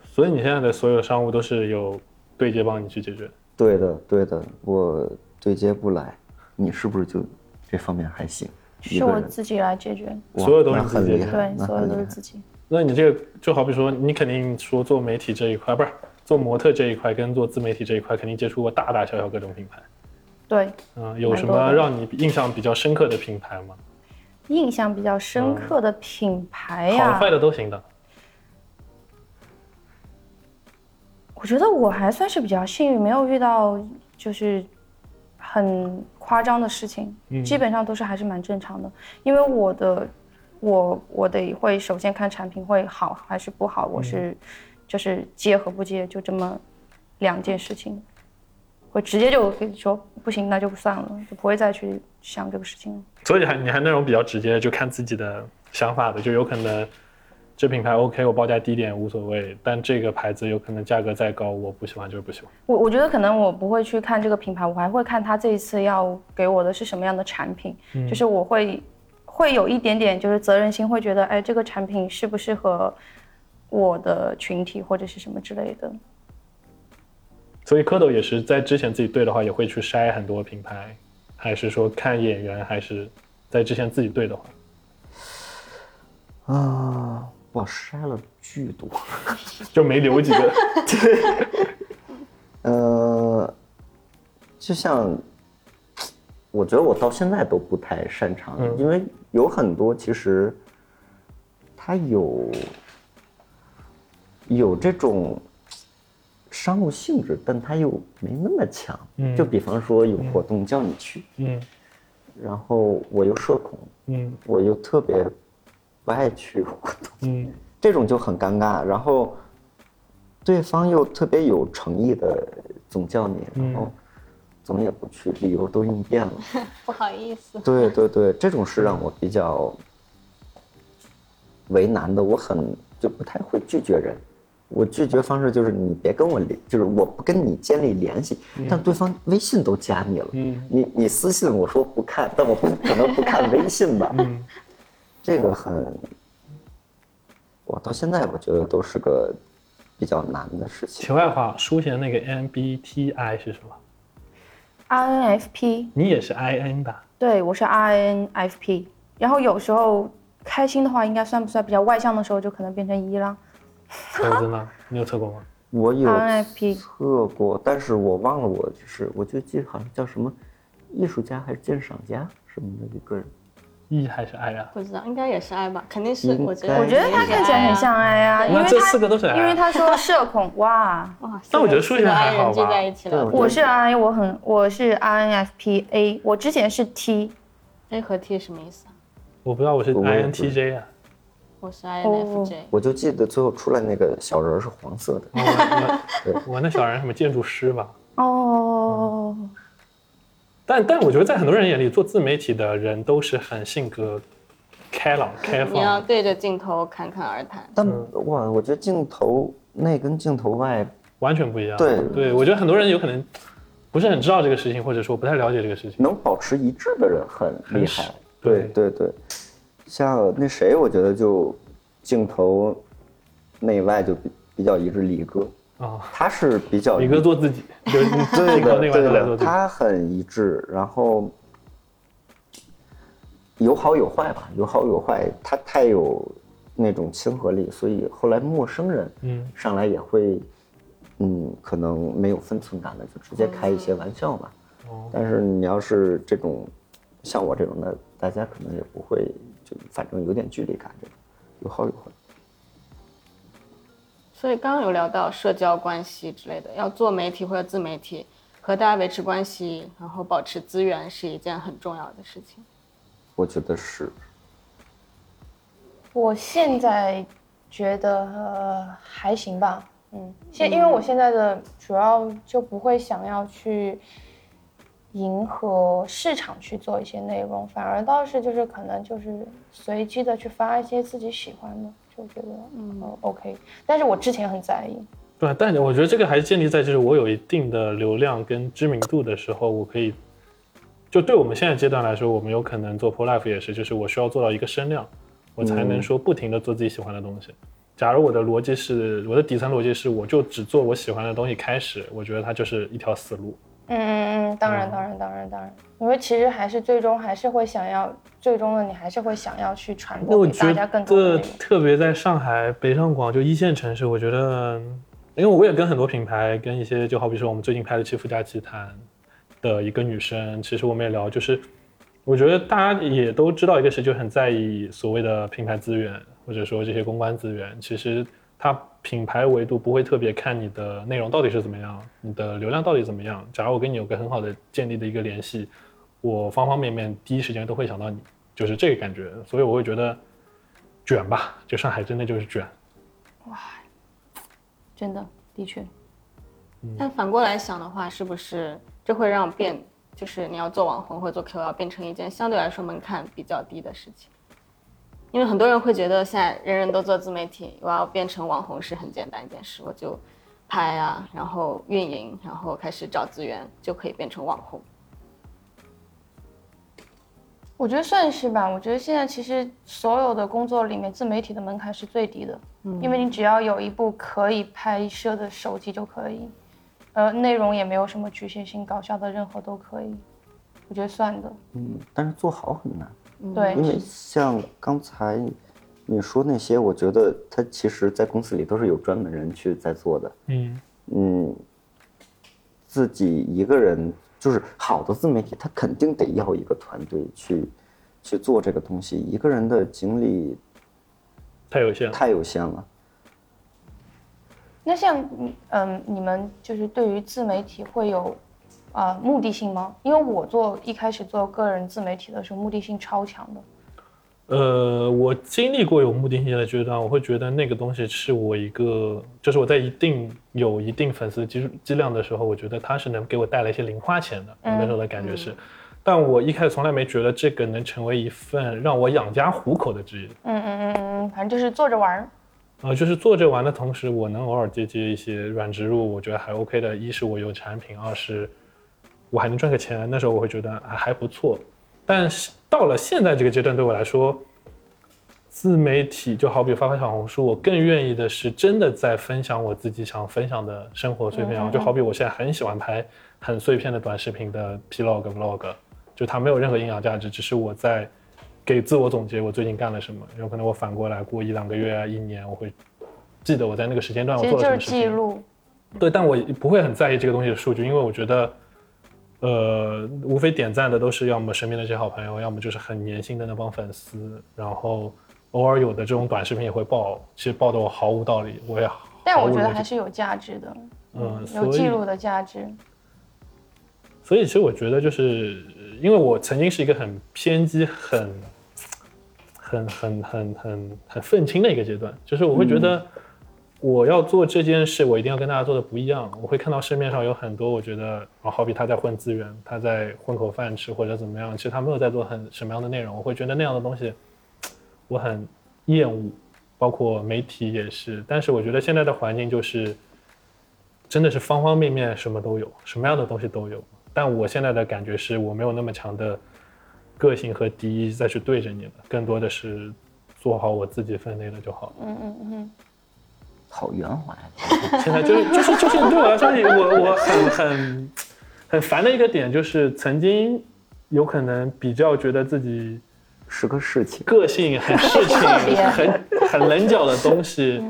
所以你现在的所有商务都是有对接帮你去解决。对的，对的，我对接不来，你是不是就这方面还行？是我自己来解决，所有都是自己对，所有。都是自己。那你这个就好比说，你肯定说做媒体这一块，不是做模特这一块，跟做自媒体这一块，肯定接触过大大小小各种品牌。对，嗯，有什么让你印象比较深刻的品牌吗？印象比较深刻的品牌呀、好坏的都行的。我觉得我还算是比较幸运，没有遇到就是很夸张的事情，基本上都是还是蛮正常的。因为我的我我得会首先看产品会好还是不好，我是就是接和不接就这么两件事情，会直接就跟你说不行，那就算了，就不会再去想这个事情了。所以还你还那种比较直接，就看自己的想法的，就有可能这品牌 OK，我报价低点无所谓，但这个牌子有可能价格再高，我不喜欢就是不喜欢。我我觉得可能我不会去看这个品牌，我还会看他这一次要给我的是什么样的产品，就是我会会有一点点就是责任心，会觉得哎这个产品适不适合我的群体或者是什么之类的。所以蝌蚪也是在之前自己对的话，也会去筛很多品牌，还是说看演员，还是在之前自己对的话，啊，我筛了巨多。就没留几个。呃，就像，我觉得我到现在都不太擅长，嗯因为有很多其实，它有有这种商务性质，但它又没那么强。嗯就比方说有活动叫你去，嗯然后我又社恐，嗯我又特别不爱去活动，嗯 这种就很尴尬。然后对方又特别有诚意的总叫你，然后怎么也不去，理由都应变了。不好意思。对对对，这种是让我比较为难的。我很就不太会拒绝人。我拒绝方式就是你别跟我联，就是我不跟你建立联系，但对方微信都加你了，嗯你你私信我说不看，但我不可能不看微信吧？嗯这个很，我到现在我觉得都是个比较难的事情。题外话，书贤那个 MBTI 是什么？INFP，你也是 IN 吧？对我是 INFP，然后有时候开心的话，应该算不算比较外向的时候，就可能变成一了。猴子呢？你有测过吗？我有测过，但是我忘了我就是，我就记得好像叫什么艺术家还是鉴赏家什么的一个人。E 还是 I 啊？不知道，应该也是 I 吧？肯定是，我觉得我觉得他看起来很像 I 啊，因为这四个都是 I 啊因为他说社恐，哇，哇。但我觉得数学还好吧人聚在一起了我是 I，我很我是 INFP A，我之前是 T，，A 和 T 什么意思啊？我不知道，我是 INTJ 啊。我是 INFJ，我就记得最后出来那个小人儿是黄色的。我我那小人什么建筑师吧？哦，但但我觉得在很多人眼里，做自媒体的人都是很性格开朗、开放你要。对着镜头侃侃而谈。但哇，我觉得镜头内跟镜头外，完全不一样。对对，我觉得很多人有可能不是很知道这个事情，或者说不太了解这个事情。能保持一致的人很厉害对对对，像那谁，我觉得就镜头内外就比比较一致。李哥，啊，他是比较李哥做自己，就是对的，对的。他很一致，然后有好有坏吧，有好有坏。他太有那种亲和力，所以后来陌生人嗯上来也会，嗯，可能没有分寸感的，就直接开一些玩笑吧。哦但是你要是这种像我这种的，大家可能也不会，就反正有点距离感，这种有好有坏。所以刚刚有聊到社交关系之类的，要做媒体或者自媒体，和大家维持关系，然后保持资源是一件很重要的事情。我觉得是，我现在觉得、呃、还行吧，嗯，现因为我现在的主要就不会想要去迎合市场去做一些内容，反而倒是就是可能就是随机的去发一些自己喜欢的，就觉得嗯、呃 OK，但是我之前很在意，对，但我觉得这个还是建立在就是我有一定的流量跟知名度的时候，我可以，就对我们现在阶段来说，我们有可能做 Pro Life 也是，就是我需要做到一个声量，我才能说不停的做自己喜欢的东西。假如我的逻辑是，我的底层逻辑是，我就只做我喜欢的东西开始，我觉得它就是一条死路。嗯嗯嗯，当然当然当然当然，因为其实还是最终还是会想要，最终的你还是会想要去传播给大家更多。特别在上海、北上广就一线城市，我觉得，因为我也跟很多品牌，跟一些就好比说我们最近拍的《七夫家奇谈》的一个女生，其实我们也聊，就是我觉得大家也都知道一个事，就很在意所谓的品牌资源，或者说这些公关资源，其实它品牌维度不会特别看你的内容到底是怎么样，你的流量到底怎么样。假如我跟你有个很好的建立的一个联系，我方方面面第一时间都会想到你，就是这个感觉，所以我会觉得卷吧，就上海真的就是卷。哇真的，的确，但反过来想的话，是不是这会让变，就是你要做网红或者做 KOL 变成一件相对来说门槛比较低的事情？因为很多人会觉得现在人人都做自媒体，我要变成网红是很简单一件事，我就拍啊，然后运营，然后开始找资源，就可以变成网红。我觉得算是吧。我觉得现在其实所有的工作里面，自媒体的门槛是最低的，因为你只要有一部可以拍摄的手机就可以。呃，内容也没有什么局限性，搞笑的任何都可以，我觉得算的。嗯，但是做好很难，对因，为像刚才你说那些，我觉得他其实在公司里都是有专门人去在做的。嗯嗯，自己一个人就是好的自媒体，他肯定得要一个团队去去做这个东西，一个人的精力太有限了。太有限了。那像嗯，你们就是对于自媒体会有呃目的性吗？因为我做一开始做个人自媒体的时候，目的性超强的。呃，我经历过有目的性的阶段，我会觉得那个东西是我一个，就是我在一定有一定粉丝基基量的时候，我觉得它是能给我带来一些零花钱的。我那时候的感觉是，但我一开始从来没觉得这个能成为一份让我养家糊口的职业。嗯嗯嗯嗯嗯，反正就是坐着玩儿。呃，就是做着玩的同时，我能偶尔接接一些软植入，我觉得还 OK 的。一是我有产品，二是我还能赚个钱。那时候我会觉得还还不错。但是到了现在这个阶段，对我来说，自媒体就好比发发小红书，我更愿意的是真的在分享我自己想分享的生活碎片。就好比我现在很喜欢拍很碎片的短视频的 Plog Vlog，就它没有任何营养价值，只是我在给自我总结我最近干了什么。有可能我反过来过一两个月啊、一年，我会记得我在那个时间段我做了什么事情。记录。对，但我不会很在意这个东西的数据，因为我觉得，呃，无非点赞的都是要么身边的这些好朋友，要么就是很粘心的那帮粉丝，然后偶尔有的这种短视频也会爆，其实爆的我毫无道理，我也毫但我觉得还是有价值的，嗯，有记录的价值。所以其实我觉得就是因为我曾经是一个很偏激、很、很、很、很、很、很愤青的一个阶段，就是我会觉得我要做这件事，我一定要跟大家做的不一样。我会看到市面上有很多，我觉得啊，好比他在混资源，他在混口饭吃或者怎么样，其实他没有在做很什么样的内容，我会觉得那样的东西我很厌恶，包括媒体也是。但是我觉得现在的环境就是。真的是方方面面什么都有，什么样的东西都有。但我现在的感觉是我没有那么强的个性和敌意再去对着你了，更多的是做好我自己分内的就好了。嗯嗯嗯好圆滑呀！现在就是就是就是对我来说，我我很很很烦的一个点就是曾经有可能比较觉得自己是个事情。个性很事情很很棱角的东西，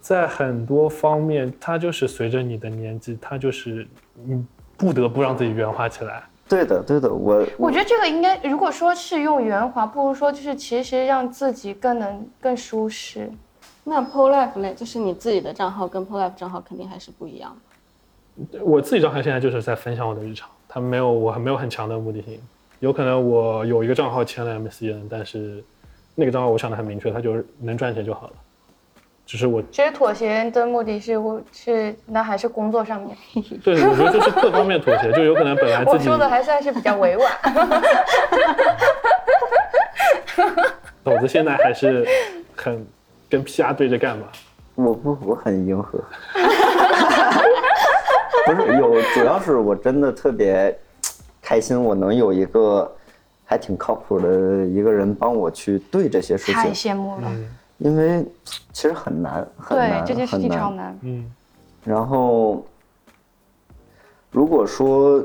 在很多方面，它就是随着你的年纪，它就是你不得不让自己圆滑起来。对的，对的，我我觉得这个应该，如果说是用圆滑，不如说就是其实让自己更能更舒适。那 PO Life 类就是你自己的账号跟 PO Life 账号肯定还是不一样的。我自己账号现在就是在分享我的日常，它没有我没有很强的目的性。有可能我有一个账号签了 MCN，但是那个账号我想的很明确，它就是能赚钱就好了。只是我其实妥协的目的是，我是那还是工作上面。对，我觉得就是各方面妥协，就有可能本来自己我说的还算是比较委婉。嗯斗子现在还是很跟 PR 对着干吧。我不我很迎合，不是有，主要是我真的特别开心，我能有一个还挺靠谱的一个人帮我去对这些事情太，羡慕了。因为其实很难，很对难，，这件事很情超难。嗯，然后，如果说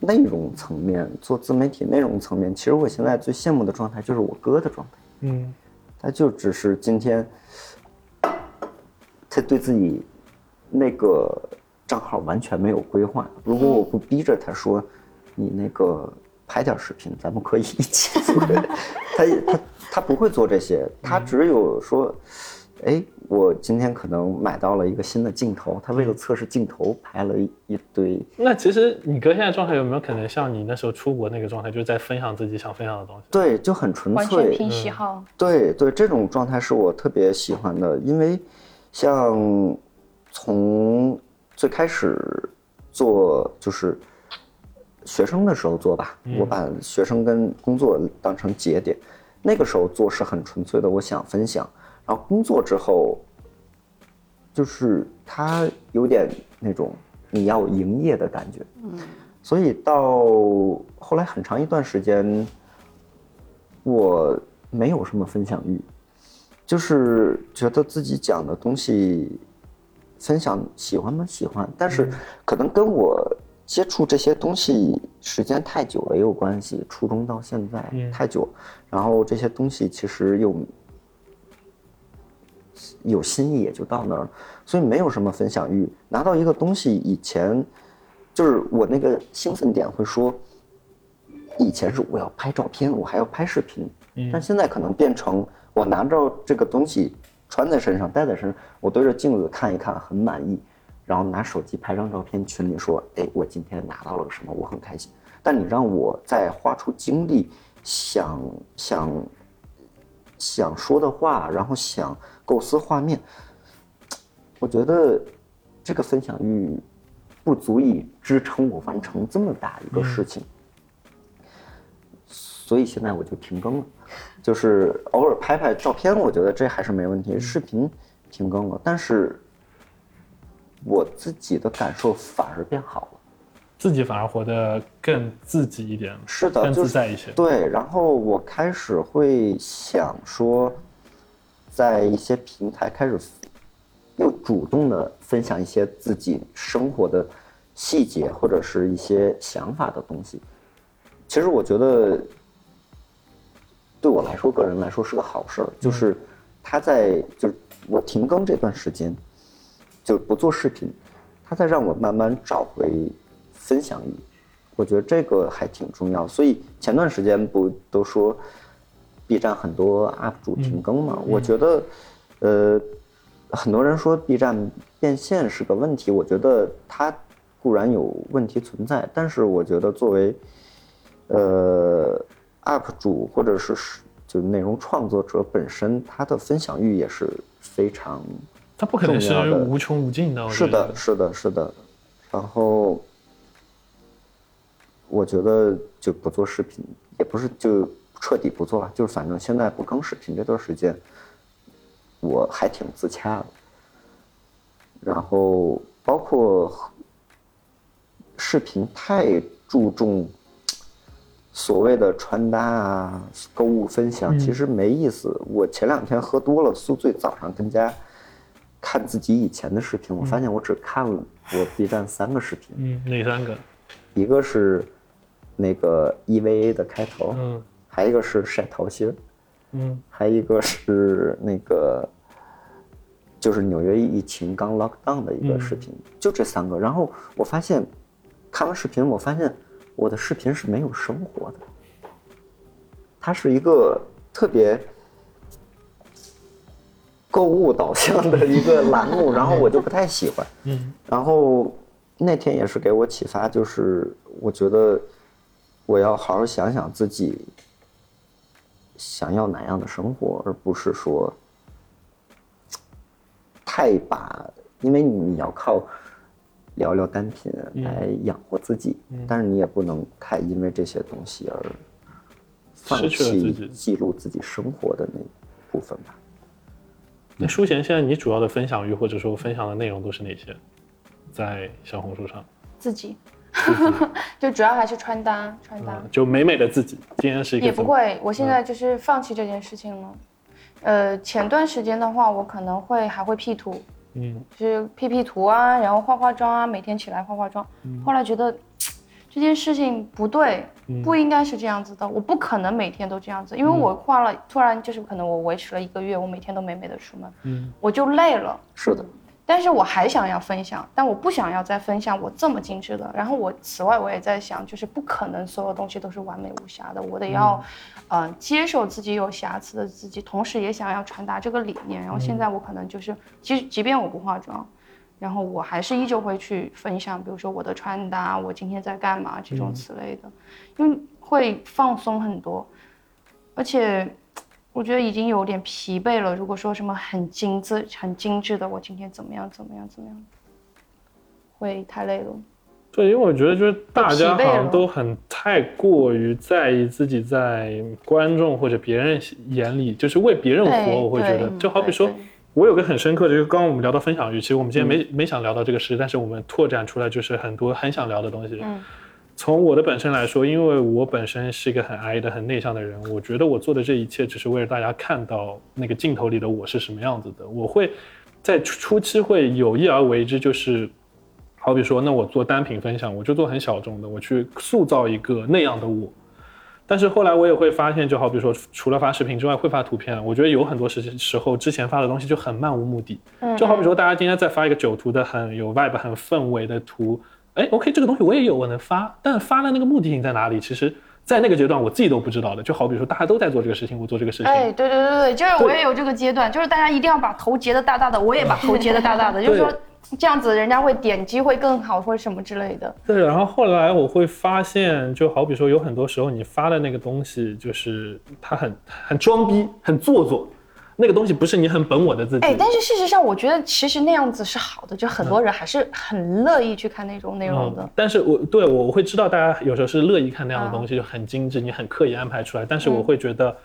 内容层面做自媒体内容层面，其实我现在最羡慕的状态就是我哥的状态。嗯，他就只是今天，他对自己那个账号完全没有规划。如果我不逼着他说，你那个拍点视频，咱们可以一起做。他他他不会做这些，他只有说，哎，我今天可能买到了一个新的镜头，他为了测试镜头拍了一一堆。那其实你哥现在状态有没有可能像你那时候出国那个状态，就是在分享自己想分享的东西？对，就很纯完全粹，凭喜好。对对，这种状态是我特别喜欢的，因为像从最开始做就是学生的时候做吧，我把学生跟工作当成节点，那个时候做是很纯粹的，我想分享。然后工作之后，就是他有点那种你要营业的感觉，嗯，所以到后来很长一段时间，我没有什么分享欲，就是觉得自己讲的东西分享喜欢吗？喜欢，但是可能跟我接触这些东西时间太久了也有关系，初中到现在嗯太久，然后这些东西其实又有心意也就到那儿了，所以没有什么分享欲。拿到一个东西以前，就是我那个兴奋点会说，以前是我要拍照片，我还要拍视频，但现在可能变成我拿着这个东西穿在身上，戴在身上，我对着镜子看一看，很满意，然后拿手机拍张照片，群里说，哎，我今天拿到了个什么，我很开心。但你让我再花出精力想想想说的话，然后想构思画面，我觉得这个分享欲不足以支撑我完成这么大一个事情，所以现在我就停更了，就是偶尔拍拍照片，我觉得这还是没问题。视频停更了，但是我自己的感受反而变好了。自己反而活得更自己一点，是的，更就是自在一些。对，然后我开始会想说，在一些平台开始又主动的分享一些自己生活的细节或者是一些想法的东西。其实我觉得，对我来说，个人来说是个好事儿，就是他在就是我停更这段时间，就不做视频，他在让我慢慢找回分享欲。我觉得这个还挺重要，所以前段时间不都说 B 站很多 UP 主停更嘛？我觉得，呃，很多人说 B 站变现是个问题，我觉得它固然有问题存在，但是我觉得作为呃 UP 主或者是是就内容创作者本身，他的分享欲也是非常它不可能是无穷无尽的。是的，是的，是的。然后，我觉得就不做视频，也不是就彻底不做了，就是反正现在不更视频这段时间，我还挺自洽的。然后包括视频太注重所谓的穿搭啊、购物分享，其实没意思。我前两天喝多了，宿醉，早上跟家看自己以前的视频，我发现我只看了我 B 站三个视频，嗯，哪三个？一个是那个 EVA 的开头，嗯还有一个是晒桃心儿，嗯还有一个是那个就是纽约疫情刚 lock down 的一个视频，就这三个。然后我发现看完视频，我发现我的视频是没有生活的，它是一个特别购物导向的一个栏目，然后我就不太喜欢。嗯然后那天也是给我启发，就是我觉得我要好好想想自己想要哪样的生活，而不是说太把，因为你要靠聊聊单品来养活自己，但是你也不能太因为这些东西而放失去了自弃己记录自己生活的那部分吧。那淑贤，现在你主要的分享欲或者说分享的内容都是哪些？在小红书上，自己，就主要还是穿搭，穿搭。嗯，就美美的自己。今天是一个，也不会，我现在就是放弃这件事情了。呃，前段时间的话，我可能会还会 P 图，嗯就是 P P 图啊，然后化化妆啊，每天起来化化妆。后来觉得这件事情不对，不应该是这样子的，我不可能每天都这样子，因为我化了，突然就是可能我维持了一个月，我每天都美美的出门，嗯我就累了。是的，但是我还想要分享，但我不想要再分享我这么精致的。然后我此外我也在想，就是不可能所有东西都是完美无瑕的，我得要，呃，接受自己有瑕疵的自己，同时也想要传达这个理念。然后现在我可能就是，即即便我不化妆，然后我还是依旧会去分享，比如说我的穿搭，我今天在干嘛这种此类的，因为会放松很多，而且。我觉得已经有点疲惫了。如果说什么很精致、很精致的，我今天怎么样、怎么样、怎么样，会太累了。对，因为我觉得就是大家好像都很太过于在意自己在观众或者别人眼里，就是为别人活。我会觉得，就好比说我有个很深刻的，就是刚刚我们聊到分享欲，其实我们今天没、没想聊到这个事，但是我们拓展出来就是很多很想聊的东西。嗯从我的本身来说，因为我本身是一个很 I 的、很内向的人，我觉得我做的这一切只是为了大家看到那个镜头里的我是什么样子的。我会在初初期会有意而为之，就是好比说，那我做单品分享，我就做很小众的，我去塑造一个那样的我。但是后来我也会发现，就好比说，除了发视频之外，会发图片。我觉得有很多时时候之前发的东西就很漫无目的。就好比说，大家今天在发一个酒图的很有 vibe、很氛围的图，哎，OK，这个东西我也有，我能发。但发的那个目的性在哪里？其实，在那个阶段我自己都不知道的。就好比说，大家都在做这个事情，我做这个事情。哎，对对对对，就是我也有这个阶段，就是大家一定要把头截的大大的，我也把头截的大大的，就是说这样子人家会点击会更好或者什么之类的。对，然后后来我会发现，就好比说，有很多时候你发的那个东西，就是它很很装逼，很做作，那个东西不是你很本我的自己。哎，但是事实上，我觉得其实那样子是好的，就很多人还是很乐意去看那种内容的。嗯，但是我对我我会知道，大家有时候是乐意看那样的东西，就很精致，你很刻意安排出来。但是我会觉得，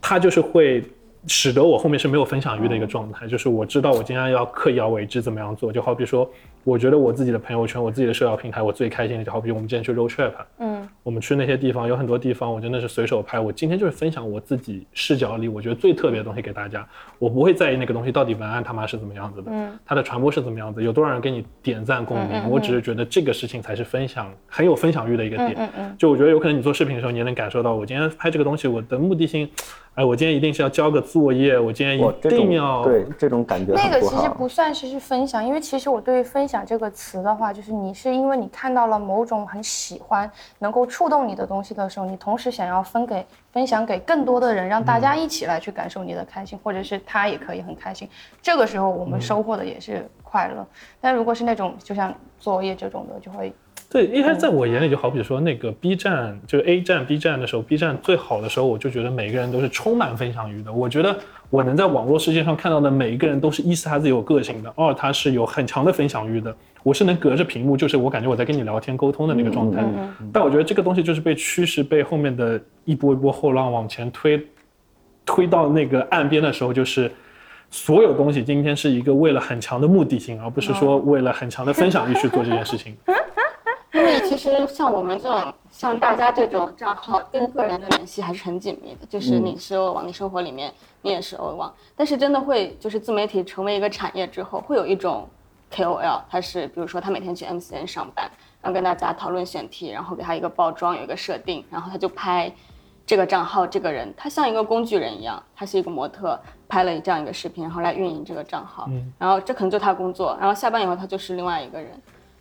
他就是会使得我后面是没有分享欲的一个状态，就是我知道我今天要刻意要为之怎么样做，就好比说，我觉得我自己的朋友圈，我自己的社交平台，我最开心的就好比我们今天去 road trip，嗯，我们去那些地方，有很多地方我真的是随手拍，我今天就是分享我自己视角里我觉得最特别的东西给大家，我不会在意那个东西到底文案他妈是怎么样子的，嗯，它的传播是怎么样子，有多少人给你点赞共鸣，我只是觉得这个事情才是分享很有分享欲的一个点，嗯嗯。就我觉得有可能你做视频的时候，你也能感受到，我今天拍这个东西，我的目的性，哎，我今天一定是要交个作业，我今天一定要对这种感觉那个。其实不算是是分享，因为其实我对于分享这个词的话，就是你是因为你看到了某种很喜欢、能够触动你的东西的时候，你同时想要分给分享给更多的人，让大家一起来去感受你的开心，或者是他也可以很开心。这个时候我们收获的也是快乐。但如果是那种就像作业这种的，就会对，一开始在我眼里就好比说那个 B 站，就是 A 站、B 站的时候，B 站最好的时候，我就觉得每个人都是充满分享欲的。我觉得我能在网络世界上看到的每一个人，都是一是他自己有个性的，二他是有很强的分享欲的。我是能隔着屏幕，就是我感觉我在跟你聊天沟通的那个状态。但我觉得这个东西就是被趋势被后面的一波一波后浪往前推，推到那个岸边的时候，就是。所有东西今天是一个为了很强的目的性，而不是说为了很强的分享欲去做这件事情。因为其实像我们这种，像大家这种账号跟个人的联系还是很紧密的，就是你是欧网，你生活里面你也是欧网，但是真的会就是自媒体成为一个产业之后，会有一种 KOL，他是比如说他每天去 MCN 上班，然后跟大家讨论选题，然后给他一个包装，有一个设定，然后他就拍这个账号这个人，他像一个工具人一样，他是一个模特，拍了这样一个视频，然后来运营这个账号，然后这可能就他工作，然后下班以后他就是另外一个人。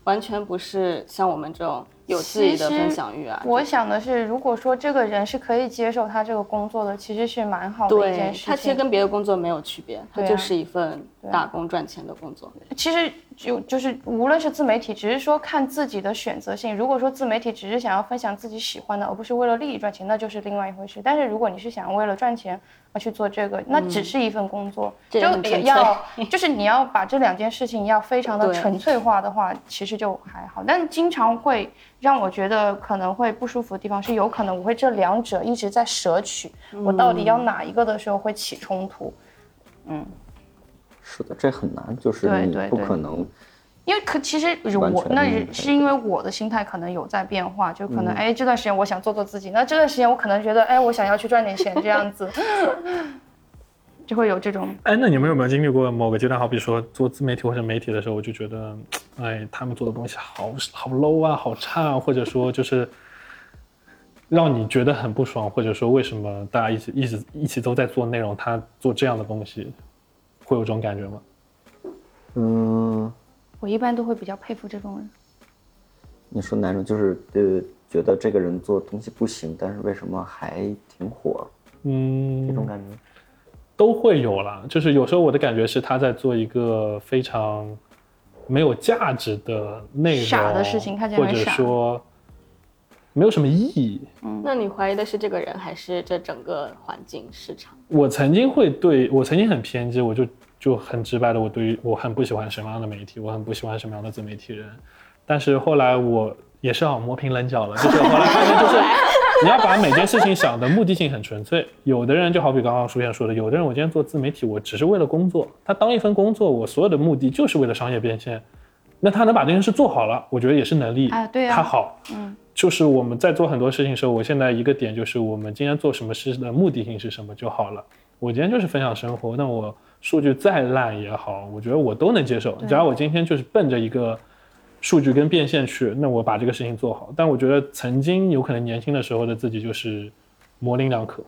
完全不是像我们这种有自己的分享欲啊。我想的是，如果说这个人是可以接受他这个工作的，其实是蛮好的一件事情。他其实跟别的工作没有区别，他就是一份打工赚钱的工作。其实就就是无论是自媒体，只是说看自己的选择性。如果说自媒体只是想要分享自己喜欢的，而不是为了利益赚钱，那就是另外一回事。但是如果你是想为了赚钱而去做这个，那只是一份工作，就也要就是你要把这两件事情要非常的纯粹化的话，其实就还好。但经常会让我觉得可能会不舒服的地方是，有可能我会这两者一直在舍取，我到底要哪一个的时候会起冲突。是的，这很难，就是你对对对不可能。因为可其实完我那是因为我的心态可能有在变化，就可能嗯哎这段时间我想做做自己，那这段时间我可能觉得哎我想要去赚点钱这样子，就会有这种哎，那你们有没有经历过某个阶段，好比说做自媒体或者媒体的时候，我就觉得，哎，他们做的东西好好 low 啊，好差啊，或者说就是让你觉得很不爽，或者说为什么大家一起一直一起都在做内容，他做这样的东西，会有这种感觉吗？嗯，我一般都会比较佩服这种人。你说哪种？就是呃，觉得这个人做东西不行，但是为什么还挺火？嗯，这种感觉。都会有啦，就是有时候我的感觉是他在做一个非常没有价值的内容，傻的事情看起来或者说没有什么意义。嗯那你怀疑的是这个人，还是这整个环境市场？我曾经会对我曾经很偏激，我就就很直白的，我对于我很不喜欢什么样的媒体，我很不喜欢什么样的自媒体人。但是后来我也是好磨平棱角了，就是后来发现就是 你要把每件事情想的目的性很纯粹。有的人就好比刚刚书燕说的，有的人我今天做自媒体，我只是为了工作，他当一份工作，我所有的目的就是为了商业变现。那他能把这件事做好了，我觉得也是能力。啊对啊他好，嗯，就是我们在做很多事情的时候，我现在一个点就是我们今天做什么事的目的性是什么就好了。我今天就是分享生活，那我数据再烂也好，我觉得我都能接受。只要我今天就是奔着一个数据跟变现去，那我把这个事情做好。但我觉得曾经有可能年轻的时候的自己就是模棱两可，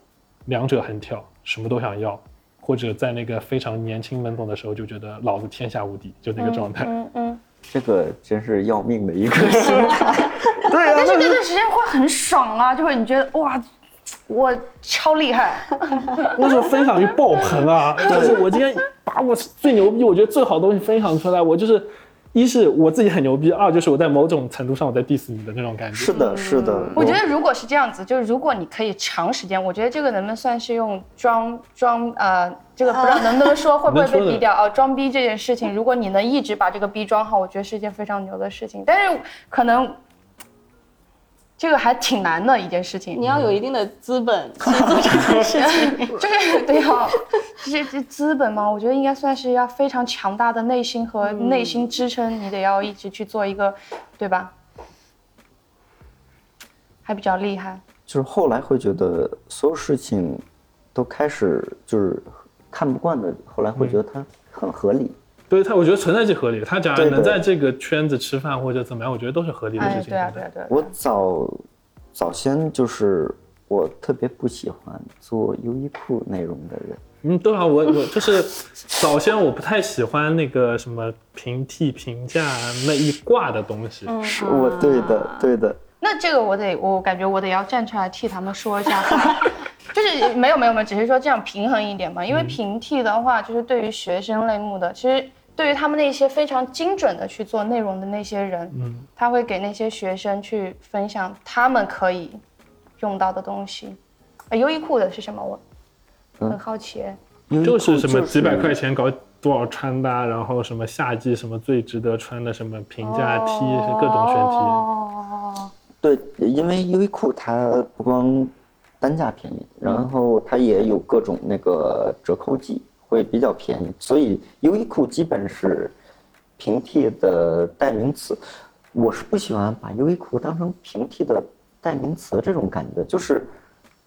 两者横跳，什么都想要，或者在那个非常年轻懵懂的时候就觉得老子天下无敌，就那个状态。嗯嗯。这个真是要命的一个心态。对啊，但是那段时间会很爽啊，就会你觉得哇，我超厉害，那时候分享欲爆棚啊！就是我今天把我最牛逼，我觉得最好的东西分享出来，我就是一是我自己很牛逼，二就是我在某种程度上我在 diss 你的那种感觉。是的，是的。我觉得如果是这样子，就是如果你可以长时间，我觉得这个能不能算是用装装呃，这个不知道能不能说，会不会被逼掉啊？装逼这件事情，如果你能一直把这个逼装好，我觉得是一件非常牛的事情。但是可能。这个还挺难的一件事情，你要有一定的资本 去做这件事情，就是得要，这这资本嘛，我觉得应该算是要非常强大的内心和内心支撑，你得要一直去做一个，对吧？还比较厉害。就是后来会觉得所有事情都开始就是看不惯的，后来会觉得它很合理。对他，我觉得存在即合理。他假如能在这个圈子吃饭或者怎么样，我觉得都是合理的事情。对啊，对啊，对。我早早先就是我特别不喜欢做优衣库内容的人。嗯，对啊，我我就是早先我不太喜欢那个什么平替评价那一挂的东西。嗯，是我对的，对的。那这个我得，我感觉我得要站出来替他们说一下话。就是没有没有没有，只是说这样平衡一点嘛。因为平替的话，就是对于学生类目的，其实。对于他们那些非常精准的去做内容的那些人，嗯，他会给那些学生去分享他们可以用到的东西。优衣库的是什么？我很好奇。就是什么几百块钱搞多少穿搭，然后什么夏季什么最值得穿的什么平价 T，各种选题。哦。对，因为优衣库它不光单价便宜，然后它也有各种那个折扣季。会比较便宜，所以优衣库基本是平替的代名词。我是不喜欢把优衣库当成平替的代名词这种感觉，就是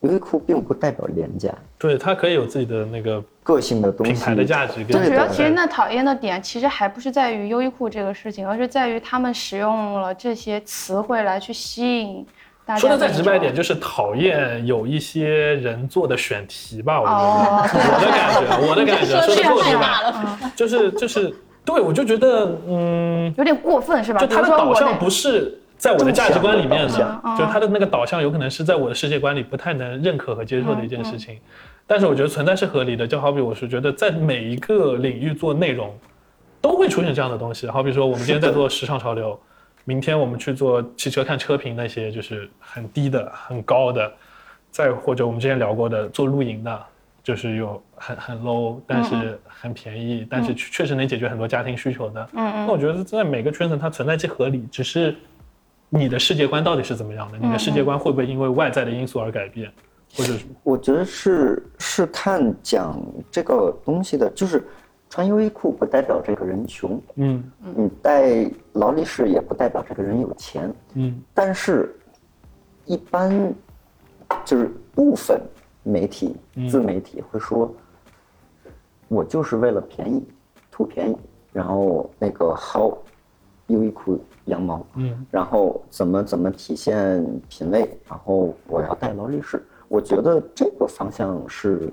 优衣库并不代表廉价，对，它可以有自己的那个个性的东西，品牌的价值。主要其实那讨厌的点，其实还不是在于优衣库这个事情，而是在于他们使用了这些词汇来去吸引。说的再直白一点，就是讨厌有一些人做的选题吧。我觉得 我的感觉，我的 感觉，说的够直白，就是就是，对我就觉得，嗯，有点过分是吧？就他的导向不是在我的价值观里面的，就他的那个导向有可能是在我的世界观里不太能认可和接受的一件事情。但是我觉得存在是合理的，就好比我是觉得在每一个领域做内容，都会出现这样的东西。好比说我们今天在做时尚潮流。明天我们去做汽车看车评那些就是很低的很高的，再或者我们之前聊过的做露营的，就是有很很 low 但是很便宜，但是确实能解决很多家庭需求的。嗯嗯。那我觉得在每个圈层它存在即合理，只是你的世界观到底是怎么样的？你的世界观会不会因为外在的因素而改变？或者我觉得是是看讲这个东西的，就是。穿优衣库不代表这个人穷，嗯，你戴劳力士也不代表这个人有钱，嗯，但是，一般，就是部分媒体、自媒体会说，我就是为了便宜，图便宜，然后那个薅优衣库羊毛，嗯，然后怎么怎么体现品味，然后我要戴劳力士，我觉得这个方向是。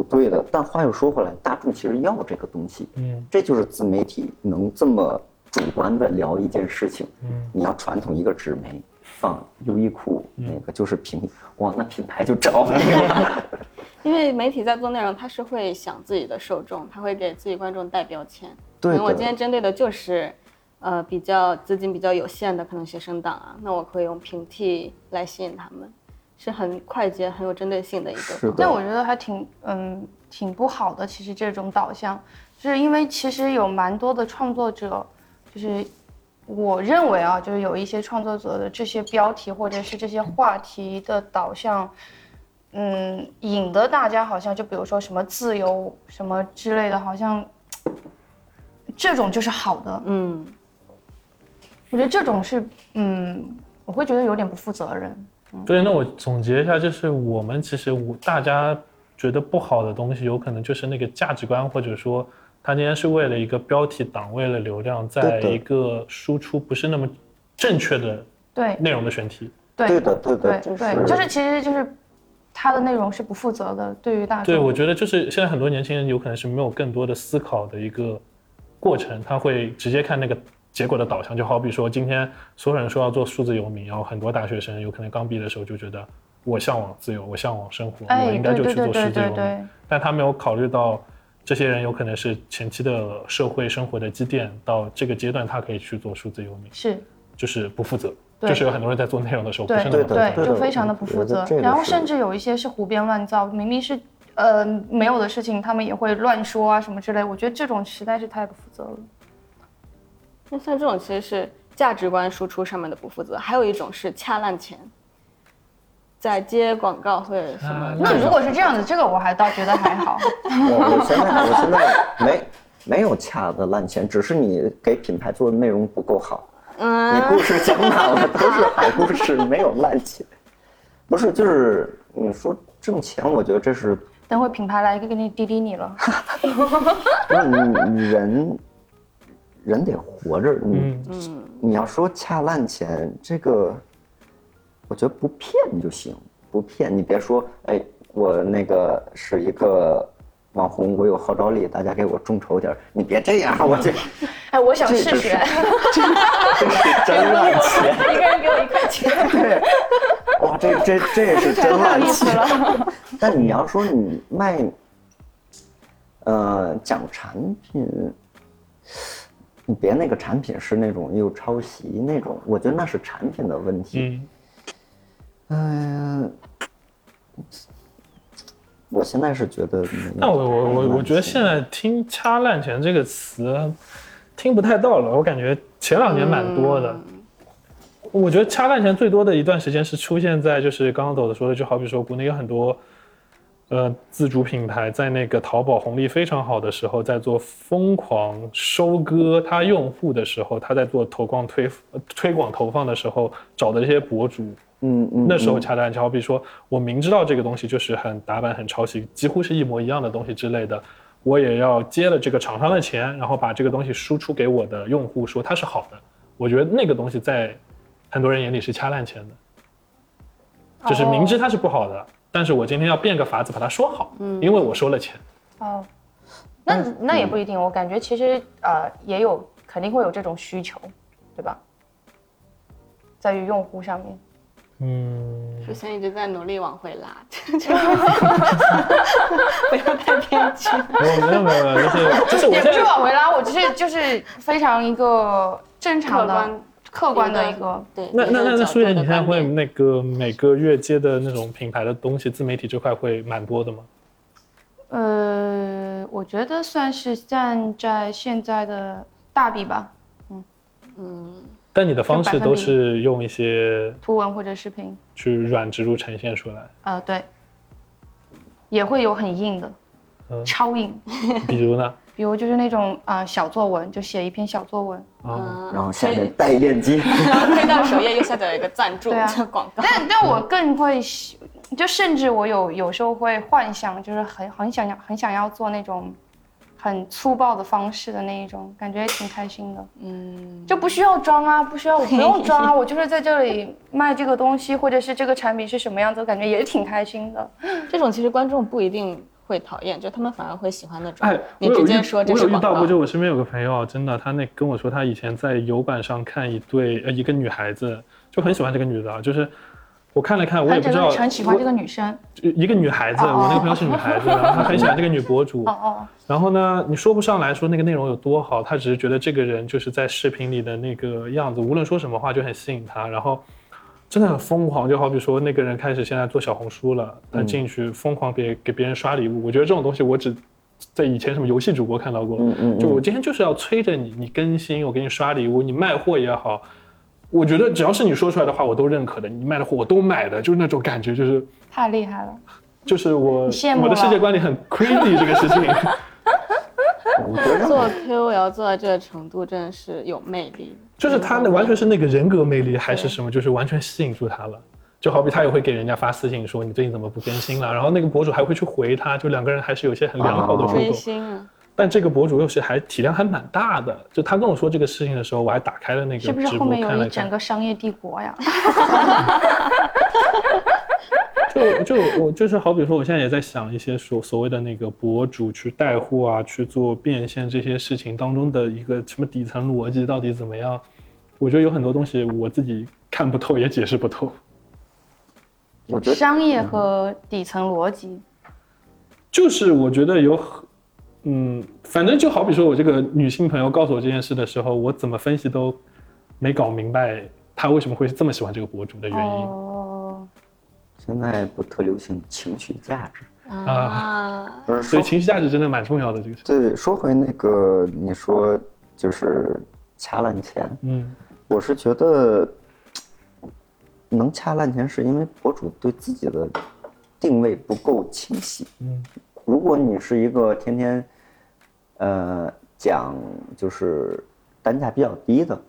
不对的，但话又说回来，大众其实要这个东西，嗯，这就是自媒体能这么主观的聊一件事情，嗯，你要传统一个纸媒放优衣库那个就是平，哇，那品牌就着了。因为媒体在做内容，他是会想自己的受众，他会给自己观众带标签。对，我今天针对的就是，呃，比较资金比较有限的可能学生党啊，那我可以用平替来吸引他们。是很快捷、很有针对性的一个，但我觉得还挺嗯挺不好的。其实这种导向，就是因为其实有蛮多的创作者，就是我认为啊，就是有一些创作者的这些标题或者是这些话题的导向，嗯，引得大家好像就比如说什么自由什么之类的，好像这种就是好的。嗯，我觉得这种是嗯，我会觉得有点不负责任。对，那我总结一下，就是我们其实我大家觉得不好的东西，有可能就是那个价值观，或者说他今天是为了一个标题党，为了流量，在一个输出不是那么正确的对内容的选题。对对的对的对就是对，就是其实就是它的内容是不负责的，对于大众。对，我觉得就是现在很多年轻人有可能是没有更多的思考的一个过程，他会直接看那个结果的导向。就好比说，今天所有人说要做数字游民，然后很多大学生有可能刚毕业的时候就觉得我向往自由，我向往生活，哎，我应该就去做数字游民。对对对，但他没有考虑到，这些人有可能是前期的社会生活的积淀，到这个阶段他可以去做数字游民，是。就是不负责。对就是有很多人在做内容的时候不对是那么对对，就非常的不负责然后甚至有一些是胡编乱造，明明是呃没有的事情，他们也会乱说啊什么之类。我觉得这种实在是太不负责了。那像这种其实是价值观输出上面的不负责，还有一种是掐烂钱，在接广告或者什么啊。那如果是这样子，这个我还倒觉得还好。我我现在我现在没没有掐的烂钱，只是你给品牌做的内容不够好。嗯你嗯，故事讲满了都是好故事，没有烂钱。不是，就是你说挣钱，我觉得这是等会品牌来给你滴滴你了。不是你你人人得活着，你、嗯。你要说恰烂钱，这个我觉得不骗就行，不骗。你别说，哎，我那个是一个网红，我有号召力，大家给我众筹点儿，你别这样，我这哎，我想这这试试。这是真烂钱，一个人给我一块钱，对，哇，这这这也是真烂钱。但你要说你卖，呃，讲产品，你别那个产品是那种又抄袭那种，我觉得那是产品的问题。嗯，嗯、我现在是觉得那我我我我觉得现在听“掐烂钱”这个词听不太到了，我感觉前两年蛮多的。我觉得掐烂钱最多的一段时间是出现在就是刚刚抖的说的，就好比说国内有很多呃自主品牌在那个淘宝红利非常好的时候，在做疯狂收割它用户的时候，他在做投广推呃推广投放的时候找的这些博主，嗯嗯，那时候嗯掐烂钱，好比说我明知道这个东西就是很打板、很抄袭，几乎是一模一样的东西之类的，我也要接了这个厂商的钱，然后把这个东西输出给我的用户，说它是好的。我觉得那个东西在很多人眼里是掐烂钱的，就是明知它是不好的，但是我今天要变个法子把它说好，嗯因为我收了钱。哦，那那也不一定，我感觉其实呃也有肯定会有这种需求，对吧？在于用户上面，嗯，首先一直在努力往回拉，不要太偏激。我没有没有没有，就是就是我也不是往回拉，我就是就是非常一个正常的客观的一个，对。那那那那，苏以，你现在会那个每个月接的那种品牌的东西，自媒体这块会蛮多的吗？呃，我觉得算是站在现在的大笔吧，嗯。嗯。但你的方式都是用一些图文或者视频，去软植入呈现出来，呃，对，也会有很硬的，嗯。超硬，比如呢？比如就是那种啊、呃小作文，就写一篇小作文，啊，然后下面带链接，然后推到首页右下角有一个赞助对啊广告。但但我更会喜，就甚至我有有时候会幻想，就是很很想要很想要做那种很粗暴的方式的那一种，感觉也挺开心的。嗯，就不需要装啊，不需要，我不用装啊，我就是在这里卖这个东西，或者是这个产品是什么样子，我感觉也挺开心的。这种其实观众不一定会讨厌，就他们反而会喜欢那种。哎，你直接说这我是广告有遇到过，。就我身边有个朋友啊，真的，他那跟我说，他以前在油管上看一对呃一个女孩子，就很喜欢这个女的啊，就是我看了看，我也不知道的很喜欢这个女生。就一个女孩子，哦我那个朋友是女孩子，然后她很喜欢这个女博主哦，哦，然后呢，你说不上来说那个内容有多好，她只是觉得这个人就是在视频里的那个样子，无论说什么话就很吸引她，然后真的很疯狂，就好比说那个人开始现在做小红书了，他进去疯狂给给别人刷礼物，我觉得这种东西我只在以前什么游戏主播看到过，就我今天就是要催着你，你更新，我给你刷礼物，你卖货也好。我觉得只要是你说出来的话，我都认可的。你卖的货我都买的，就是那种感觉，就是太厉害了。就是我我的世界观里很 crazy 这个事情。我觉得做 KOL 做到这个程度，真的是有魅力。就是他那完全是那个人格魅力还是什么，就是完全吸引住他了。就好比他也会给人家发私信说你最近怎么不更新了，然后那个博主还会去回他，就两个人还是有些很良好的互动。但这个博主又是还体量还蛮大的，就他跟我说这个事情的时候，我还打开了那个是不是后面有一。整个商业帝国呀？就就我就是好比说，我现在也在想一些所所谓的那个博主去带货啊，去做变现这些事情当中的一个什么底层逻辑到底怎么样？我觉得有很多东西我自己看不透，也解释不透。我觉得商业和底层逻辑，就是我觉得有很，嗯，反正就好比说我这个女性朋友告诉我这件事的时候，我怎么分析都没搞明白她为什么会这么喜欢这个博主的原因。哦，现在不特流行情绪价值，啊，不是所以情绪价值真的蛮重要的，这个事。对，说回那个你说就是掐烂钱，嗯。我是觉得能掐烂钱，是因为博主对自己的定位不够清晰。嗯。如果你是一个天天，呃，讲就是单价比较低的，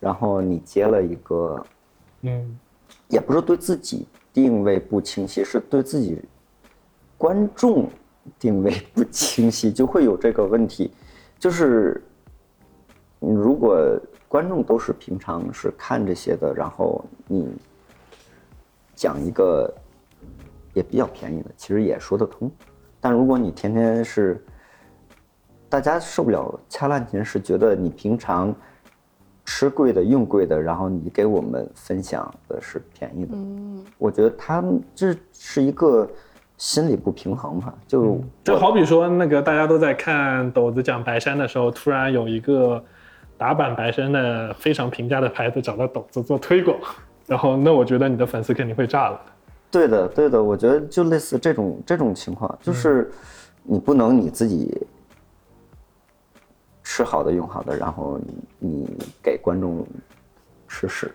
然后你接了一个，嗯。也不是对自己定位不清晰，是对自己观众定位不清晰，就会有这个问题。就是如果观众都是平常是看这些的，然后你讲一个也比较便宜的，其实也说得通。但如果你天天是，大家受不了掐烂钱，是觉得你平常吃贵的、用贵的，然后你给我们分享的是便宜的。嗯，我觉得他们这是一个心理不平衡吧，就就好比说那个大家都在看斗子讲白山的时候，突然有一个打板白山的非常平价的牌子找到斗子做推广，然后那我觉得你的粉丝肯定会炸了。对的，对的，我觉得就类似这种这种情况，就是你不能你自己吃好的用好的，然后你你给观众吃屎，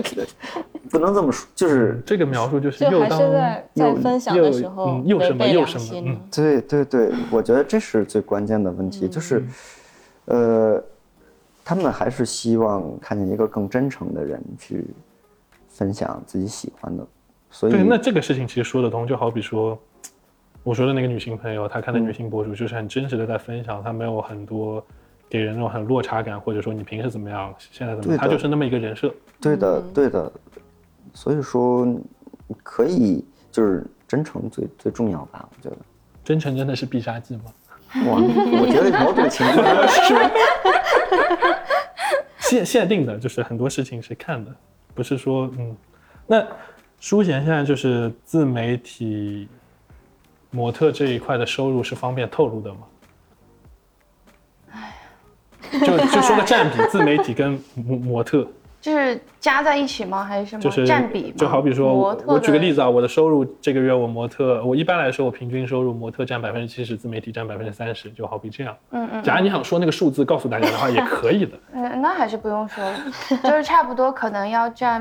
不能这么说，就是这个描述就是又当是在在又分享的时候又嗯又什么又什么良心嗯对对对，我觉得这是最关键的问题，就是，呃，他们还是希望看见一个更真诚的人去分享自己喜欢的，所以对，那这个事情其实说得通，就好比说，我说的那个女性朋友，她看的女性博主就是很真实的在分享，她没有很多给人那种很落差感，或者说你平时怎么样，现在怎么样，她就是那么一个人设。对的对的，所以说可以就是真诚最最重要吧，我觉得。真诚真的是必杀技吗？哇，我觉得某种情况 限限定的，就是很多事情是看的，不是说嗯。那舒贤现在就是自媒体模特这一块的收入是方便透露的吗？哎呀就就说个占比，自媒体跟模模特，就是加在一起吗？还是什么就是占比？就好比说，我我举个例子啊，我的收入这个月我模特，我一般来说我平均收入模特占百分之七十，自媒体占百分之三十，就好比这样。嗯嗯，假如你想说那个数字告诉大家的话，也可以的。嗯，那还是不用说了，就是差不多，可能要占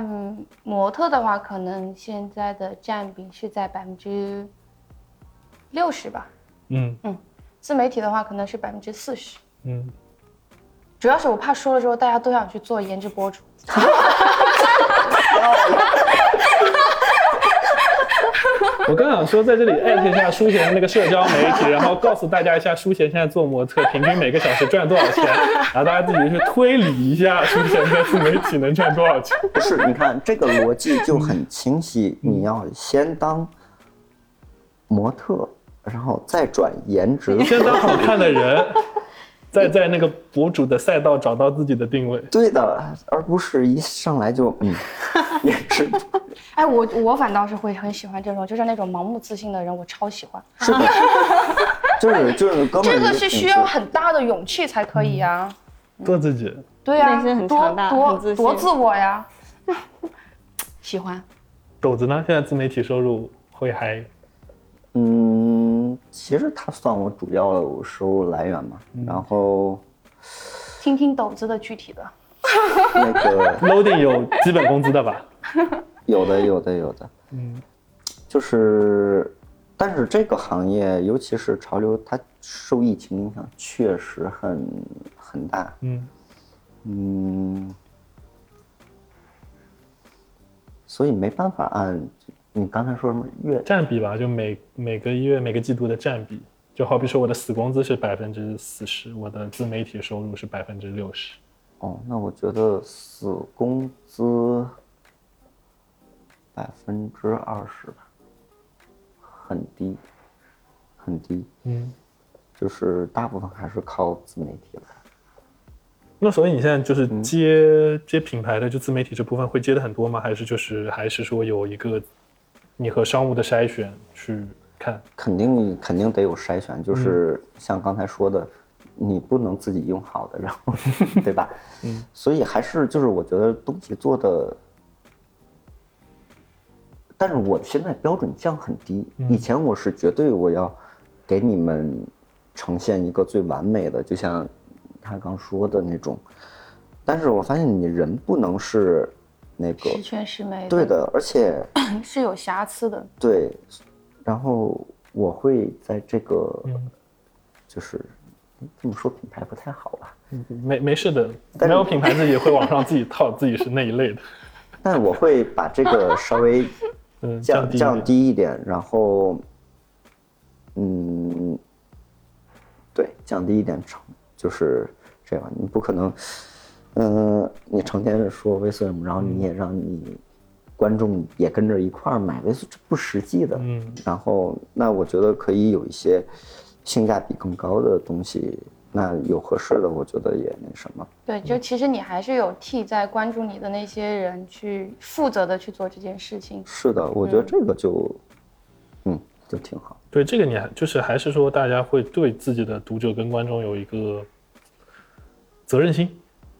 模特的话，可能现在的占比是在百分之六十吧，嗯嗯自媒体的话可能是百分之四十。嗯，主要是我怕说了之后大家都想去做颜值博主。我刚想说在这里艾特一下舒贤的那个社交媒体，然后告诉大家一下舒贤现在做模特平均每个小时赚多少钱，然后大家自己去推理一下舒贤在自媒体能赚多少钱。不是，你看这个逻辑就很清晰，你要先当模特，然后再转颜值。先当好看的人，再在那个博主的赛道找到自己的定位。对的，而不是一上来就嗯，颜值。哎，我我反倒是会很喜欢这种，就是那种盲目自信的人，我超喜欢。是的，就是就是哥们，这个是需要很大的勇气才可以呀、做自己，对呀、内心很多强大多很自信多自我呀，喜欢。斗子呢？现在自媒体收入会还嗯，其实它算我主要收入来源嘛。然后听听斗子的具体的。那个 loading 有基本工资的吧？有的有的有的，嗯，就是，但是这个行业，尤其是潮流，它受疫情影响确实很很大。嗯，嗯，所以没办法按你刚才说什么月占比吧，就每每个月每个季度的占比，就好比说我的死工资是百分之四十，我的自媒体收入是百分之六十。哦，那我觉得死工资百分之二十吧，很低，很低，嗯，就是大部分还是靠自媒体来。那所以你现在就是嗯接、接品牌的就自媒体这部分会接的很多吗？还是就是还是说有一个你和商务的筛选去看？肯定肯定得有筛选，就是像刚才说的，你不能自己用好的，然后 对吧？嗯，所以还是就是我觉得东西做的，但是我现在标准降很低，以前我是绝对我要给你们呈现一个最完美的，就像他刚说的那种，但是我发现你人不能是那个十全十美。对，的，而且。是有瑕疵的。对，然后我会在这个，嗯就是这么说品牌不太好吧，没没事的，没有品牌自己会往上自己套自己是那一类的，但我会把这个稍微 嗯，降低一降点低一点，然后，嗯，对，降低一点成就是这样，你不可能，嗯、你成天的说 VSM，然后你也让你观众也跟着一块儿买这不实际的。嗯，然后那我觉得可以有一些性价比更高的东西，那有合适的，我觉得也那什么。对，就其实你还是有替在关注你的那些人去负责的去做这件事情。是的，我觉得这个就，嗯，就挺好。对这个你还就是还是说大家会对自己的读者跟观众有一个责任心，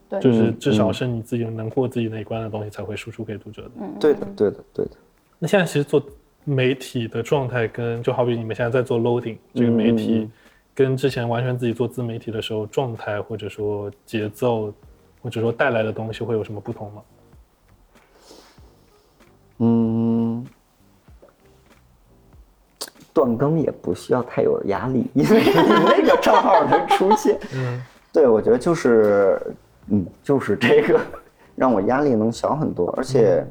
对，就是至少嗯是你自己能过自己那一关的东西才会输出给读者的。对的，对的，对的。那现在其实做媒体的状态跟就好比你们现在在做 loading 这个媒体嗯，跟之前完全自己做自媒体的时候状态或者说节奏或者说带来的东西会有什么不同吗？嗯，断更也不需要太有压力，因为你那个账号能出现。嗯，对，我觉得就是，嗯，就是这个，让我压力能小很多，而且，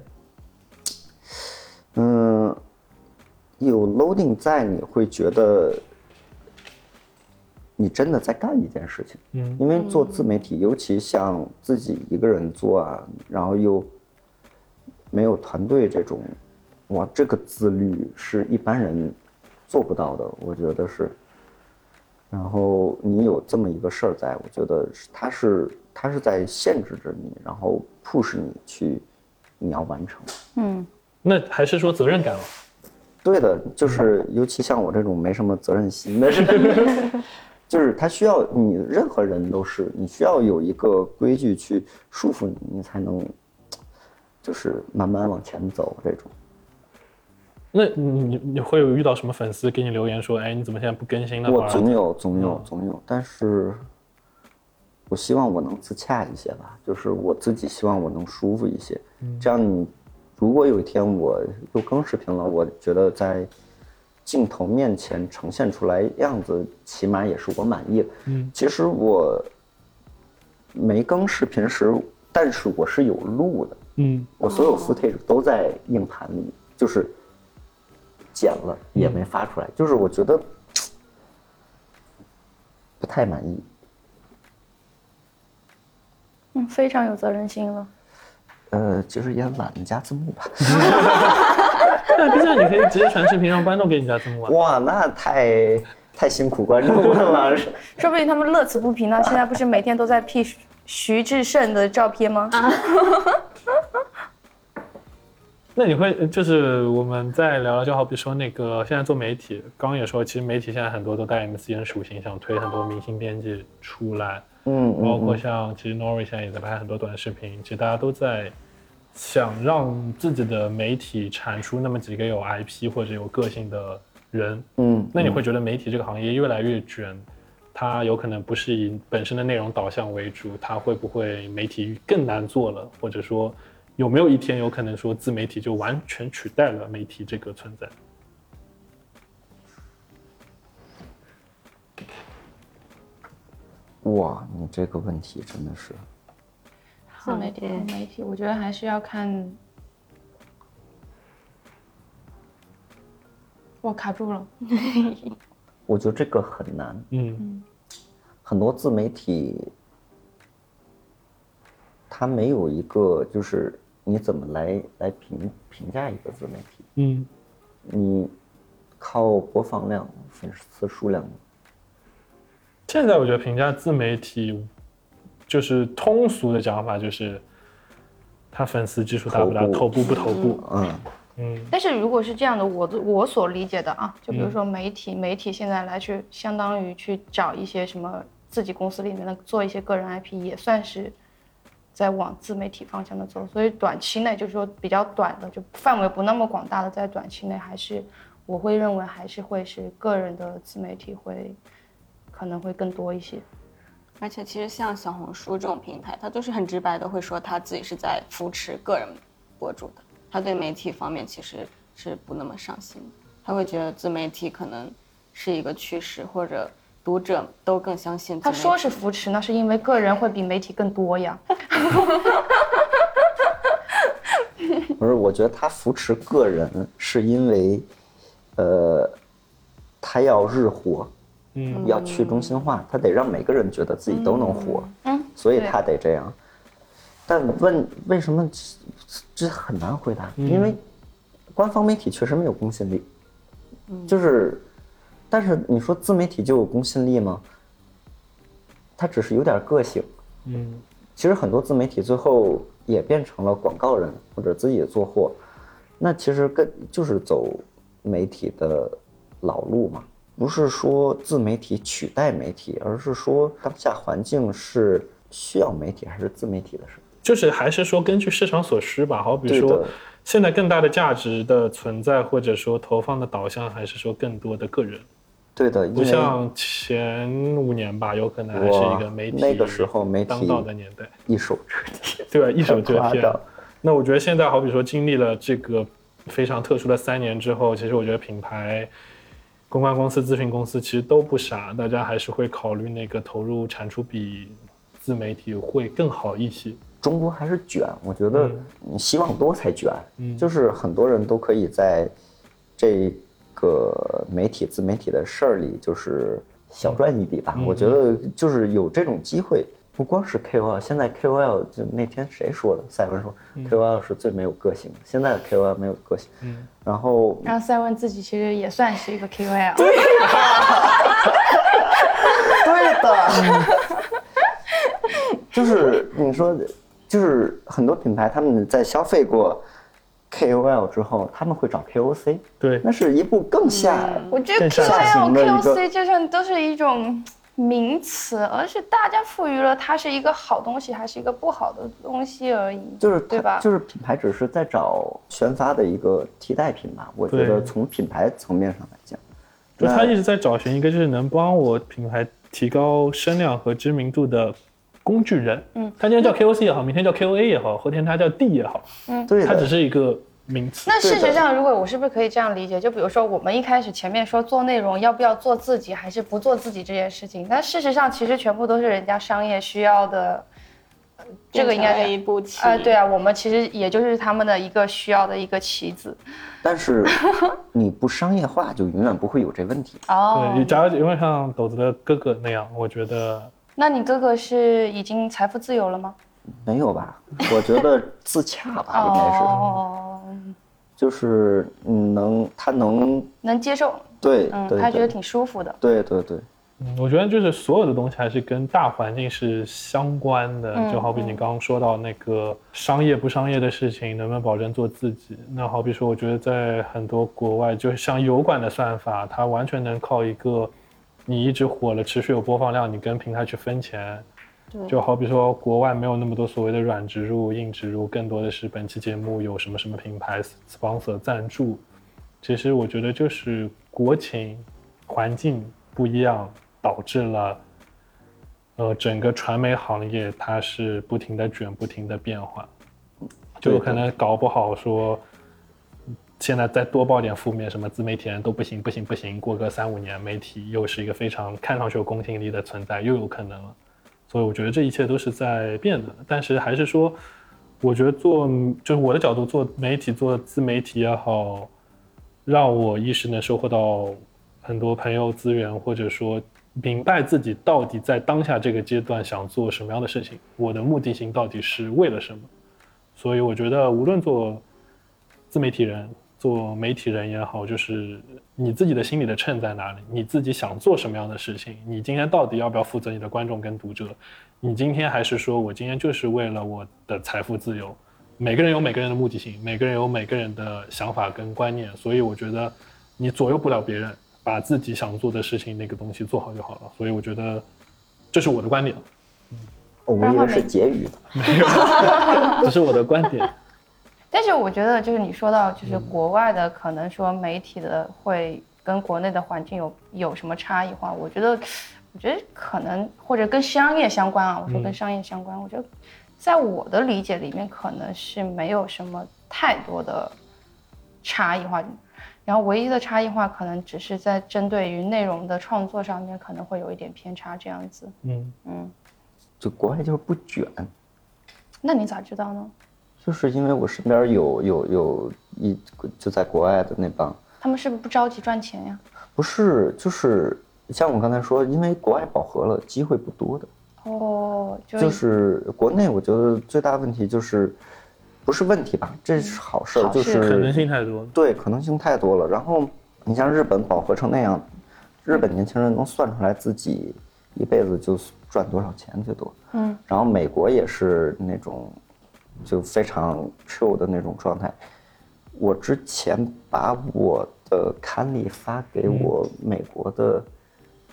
嗯，有 loading 在，你会觉得你真的在干一件事情。嗯因为做自媒体，尤其像自己一个人做啊，然后又没有团队这种，哇，这个自律是一般人做不到的，我觉得是。然后你有这么一个事儿在，我觉得是它是它是在限制着你，然后 push 你去你要完成。嗯，那还是说责任感了。对的，就是尤其像我这种没什么责任心的人，就是他需要你，任何人都是你需要有一个规矩去束缚你，你才能就是慢慢往前走这种。那你你你会有遇到什么粉丝给你留言说，哎，你怎么现在不更新了？我总有总有嗯总有，但是我希望我能自洽一些吧，就是我自己希望我能舒服一些，这样你如果有一天我又更视频了，我觉得在镜头面前呈现出来样子，起码也是我满意的。嗯，其实我没更视频时，但是我是有录的，嗯我所有 footage 都在硬盘里，就是剪了也没发出来，就是我觉得不太满意。嗯，非常有责任心了。呃，就是也懒得加字幕吧。那毕竟你可以直接传视频让观众给你加字幕啊。哇，那太太辛苦观众了。说不定他们乐此不疲呢。现在不是每天都在 P 徐徐志胜的照片吗？那你会就是我们再聊聊，就好比说那个现在做媒体，刚刚也说，其实媒体现在很多都带 MCN 属性，想推很多明星编辑出来，嗯，包括嗯像其实 Nori 现在也在拍很多短视频，其实大家都在想让自己的媒体产出那么几个有 IP 或者有个性的人。嗯，那你会觉得媒体这个行业越来越卷，它有可能不是以本身的内容导向为主，它会不会媒体更难做了，或者说有没有一天有可能说自媒体就完全取代了媒体这个存在？哇你这个问题真的是自媒体自媒体我觉得还是要看我卡住了 我觉得这个很难嗯。很多自媒体它没有一个就是你怎么来来评评价一个自媒体嗯。你靠播放量粉丝数量现在我觉得评价自媒体，就是通俗的讲法就是，他粉丝基数大不大，头部。头部不头部，嗯，嗯。但是如果是这样的，我的我所理解的啊，就比如说媒体，媒体现在来去相当于去找一些什么自己公司里面的做一些个人 IP，也算是在往自媒体方向的走。所以短期内就是说比较短的，就范围不那么广大的，在短期内还是我会认为还是会是个人的自媒体会可能会更多一些。而且其实像小红书这种平台，它就是很直白的会说他自己是在扶持个人博主的，他对媒体方面其实是不那么上心的，他会觉得自媒体可能是一个趋势，或者读者都更相信。他说是扶持，那是因为个人会比媒体更多呀。不是，我觉得他扶持个人是因为，呃，他要日活，嗯要去中心化，他得让每个人觉得自己都能活，嗯，所以他得这样。但问为什么这这很难回答，因为官方媒体确实没有公信力，就是，但是你说自媒体就有公信力吗？它只是有点个性。嗯其实很多自媒体最后也变成了广告人或者自己做货，那其实跟就是走媒体的老路嘛。不是说自媒体取代媒体，而是说当下环境是需要媒体还是自媒体的事。就是还是说根据市场所需吧，好比说现在更大的价值的存在，或者说投放的导向，还是说更多的个人，对的，不像前五年吧，有可能还是一个媒体那个时候媒体当道的年代。一手遮天。对吧？一手遮天。那我觉得现在好比说经历了这个非常特殊的三年之后，其实我觉得品牌、公关公司、咨询公司其实都不傻，大家还是会考虑那个投入产出比自媒体会更好一些。中国还是卷，我觉得希望多才卷，嗯就是很多人都可以在这个媒体自媒体的事儿里，就是小赚一笔吧。嗯我觉得就是有这种机会，不光是 KOL，现在 KOL 就那天谁说的？赛文说、KOL 是最没有个性的，现在的 KOL 没有个性。嗯然后然后赛文自己其实也算是一个 KOL，对的，就是你说，就是很多品牌他们在消费过 KOL 之后，他们会找 KOC，对，那是一步更下。我觉得下 KOL、行的一个 KOC 就像都是一种名词，而是大家赋予了它是一个好东西还是一个不好的东西而已。就是对吧就是品牌只是在找宣发的一个替代品吧。我觉得从品牌层面上来讲，就他一直在找寻一个就是能帮我品牌提高声量和知名度的工具人。嗯，他今天叫 KOC 也好，明天叫 KOA 也好，后天他叫 D 也好，嗯对他只，是一个名词。那事实上，如果我是不是可以这样理解？就比如说，我们一开始前面说做内容要不要做自己，还是不做自己这件事情，但事实上其实全部都是人家商业需要的。呃这个应该是一步棋啊、对啊，我们其实也就是他们的一个需要的一个棋子。但是 你不商业化，就永远不会有这问题。哦对，，假如因为像斗子的哥哥那样，我觉得那你哥哥是已经财富自由了吗？没有吧？我觉得自洽吧，应该是，哦，就是嗯能他能能接受，对嗯，他觉得挺舒服的。对对对，嗯，我觉得就是所有的东西还是跟大环境是相关的，嗯就好比你刚刚说到那个商业不商业的事情，能不能保证做自己？那好比说，我觉得在很多国外，就是像油管的算法，它完全能靠一个你一直火了，持续有播放量，你跟平台去分钱。对就好比说，国外没有那么多所谓的软植入、硬植入，更多的是本期节目有什么什么品牌 sponsor 赞助。其实我觉得就是国情、环境不一样，导致了呃整个传媒行业它是不停的卷、不停的变化，就有可能搞不好说。现在再多报点负面，什么自媒体人都不行不行不行，过个三五年，媒体又是一个非常看上去有公信力的存在，又有可能了。所以我觉得这一切都是在变的，但是还是说，我觉得做就是我的角度做媒体做自媒体也好，让我一时能收获到很多朋友资源，或者说明白自己到底在当下这个阶段想做什么样的事情，我的目的性到底是为了什么。所以我觉得，无论做自媒体人、做媒体人也好，就是你自己的心里的秤在哪里，你自己想做什么样的事情，你今天到底要不要负责你的观众跟读者？你今天还是说我今天就是为了我的财富自由？每个人有每个人的目的性，每个人有每个人的想法跟观念，所以我觉得你左右不了别人，把自己想做的事情那个东西做好就好了。所以我觉得这是我的观点，嗯我以为是结语 没有，只是我的观点。但是我觉得，就是你说到，就是国外的可能说媒体的会跟国内的环境有有什么差异化？我觉得，我觉得可能或者跟商业相关啊。我说跟商业相关，我觉得在我的理解里面，可能是没有什么太多的差异化。然后唯一的差异化，可能只是在针对于内容的创作上面，可能会有一点偏差这样子。嗯，嗯，就国外就是不卷，那你咋知道呢？就是因为我身边有有有一就在国外的那帮，他们是不是不着急赚钱呀？不是就是像我刚才说，因为国外饱和了，机会不多的。哦，就就是国内，我觉得最大问题就是，不是问题吧，这是好事儿，就是可能性太多。对，可能性太多了。然后你像日本饱和成那样，日本年轻人能算出来自己一辈子就赚多少钱最多。嗯。然后美国也是那种就非常 chill 的那种状态。我之前把我的刊例发给我美国的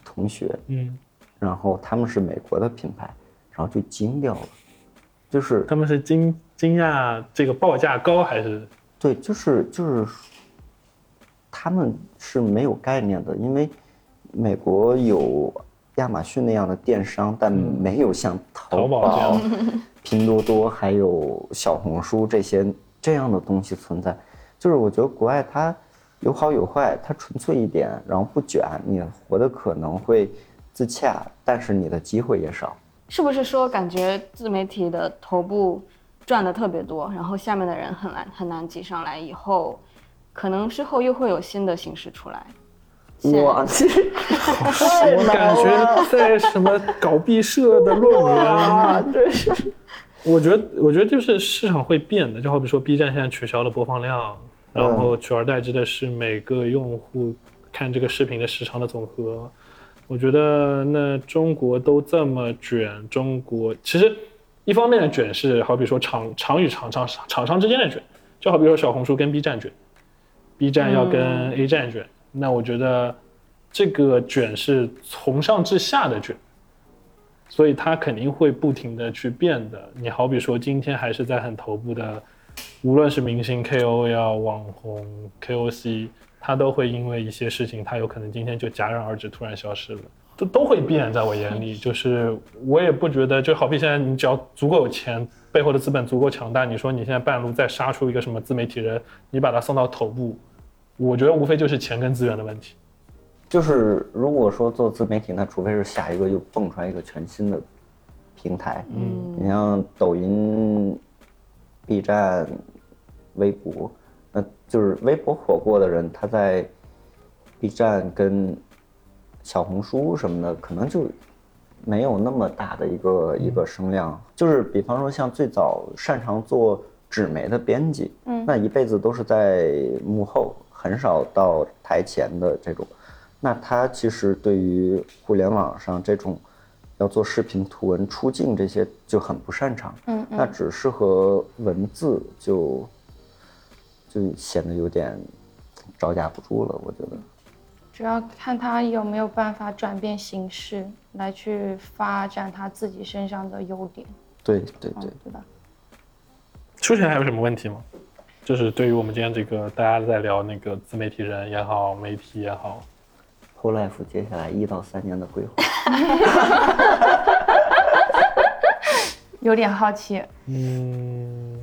同学，嗯，然后他们是美国的品牌，然后就惊掉了，就是他们是惊惊讶这个报价高还是？对，就是就是，他们是没有概念的，因为美国有亚马逊那样的电商，但没有像淘淘宝这宝样、拼多多还有小红书这些这样的东西存在。就是我觉得国外它有好有坏，它纯粹一点，然后不卷，你活的可能会自洽，但是你的机会也少。是不是说感觉自媒体的头部赚的特别多，然后下面的人很难很难挤上来？以后可能之后又会有新的形式出来。我其实，我感觉在什么搞毕设的论文，这是我觉得，我觉得就是市场会变的，就好比说 B 站现在取消了播放量，然后取而代之的是每个用户看这个视频的时长的总和。我觉得那中国都这么卷，中国其实一方面的卷是好比说厂厂与厂厂厂商之间的卷，就好比说小红书跟 B 站卷，B 站要跟 A 站卷，那我觉得这个卷是从上至下的卷。所以它肯定会不停的去变的。你好比说今天还是在很头部的，无论是明星 KOL、网红 KOC，它都会因为一些事情，它有可能今天就戛然而止，突然消失了，都都会变。在我眼里，就是我也不觉得，就好比现在你只要足够有钱，背后的资本足够强大，你说你现在半路再杀出一个什么自媒体人，你把他送到头部，我觉得无非就是钱跟资源的问题。就是如果说做自媒体，那除非是下一个又蹦出来一个全新的平台，嗯，你像抖音、B 站、微博，那就是微博火过的人，他在 B 站跟小红书什么的，可能就没有那么大的一个一个声量。就是比方说像最早擅长做纸媒的编辑，嗯，那一辈子都是在幕后，很少到台前的这种。那他其实对于互联网上这种要做视频、图文出镜这些就很不擅长，嗯，那只适合文字就就显得有点招架不住了，我觉得。主要看他有没有办法转变形式来去发展他自己身上的优点，对对对，对吧？出钱还有什么问题吗？就是对于我们今天这个大家在聊那个自媒体人也好，媒体也好，Whole Life 接下来一到三年的规划，有点好奇，嗯，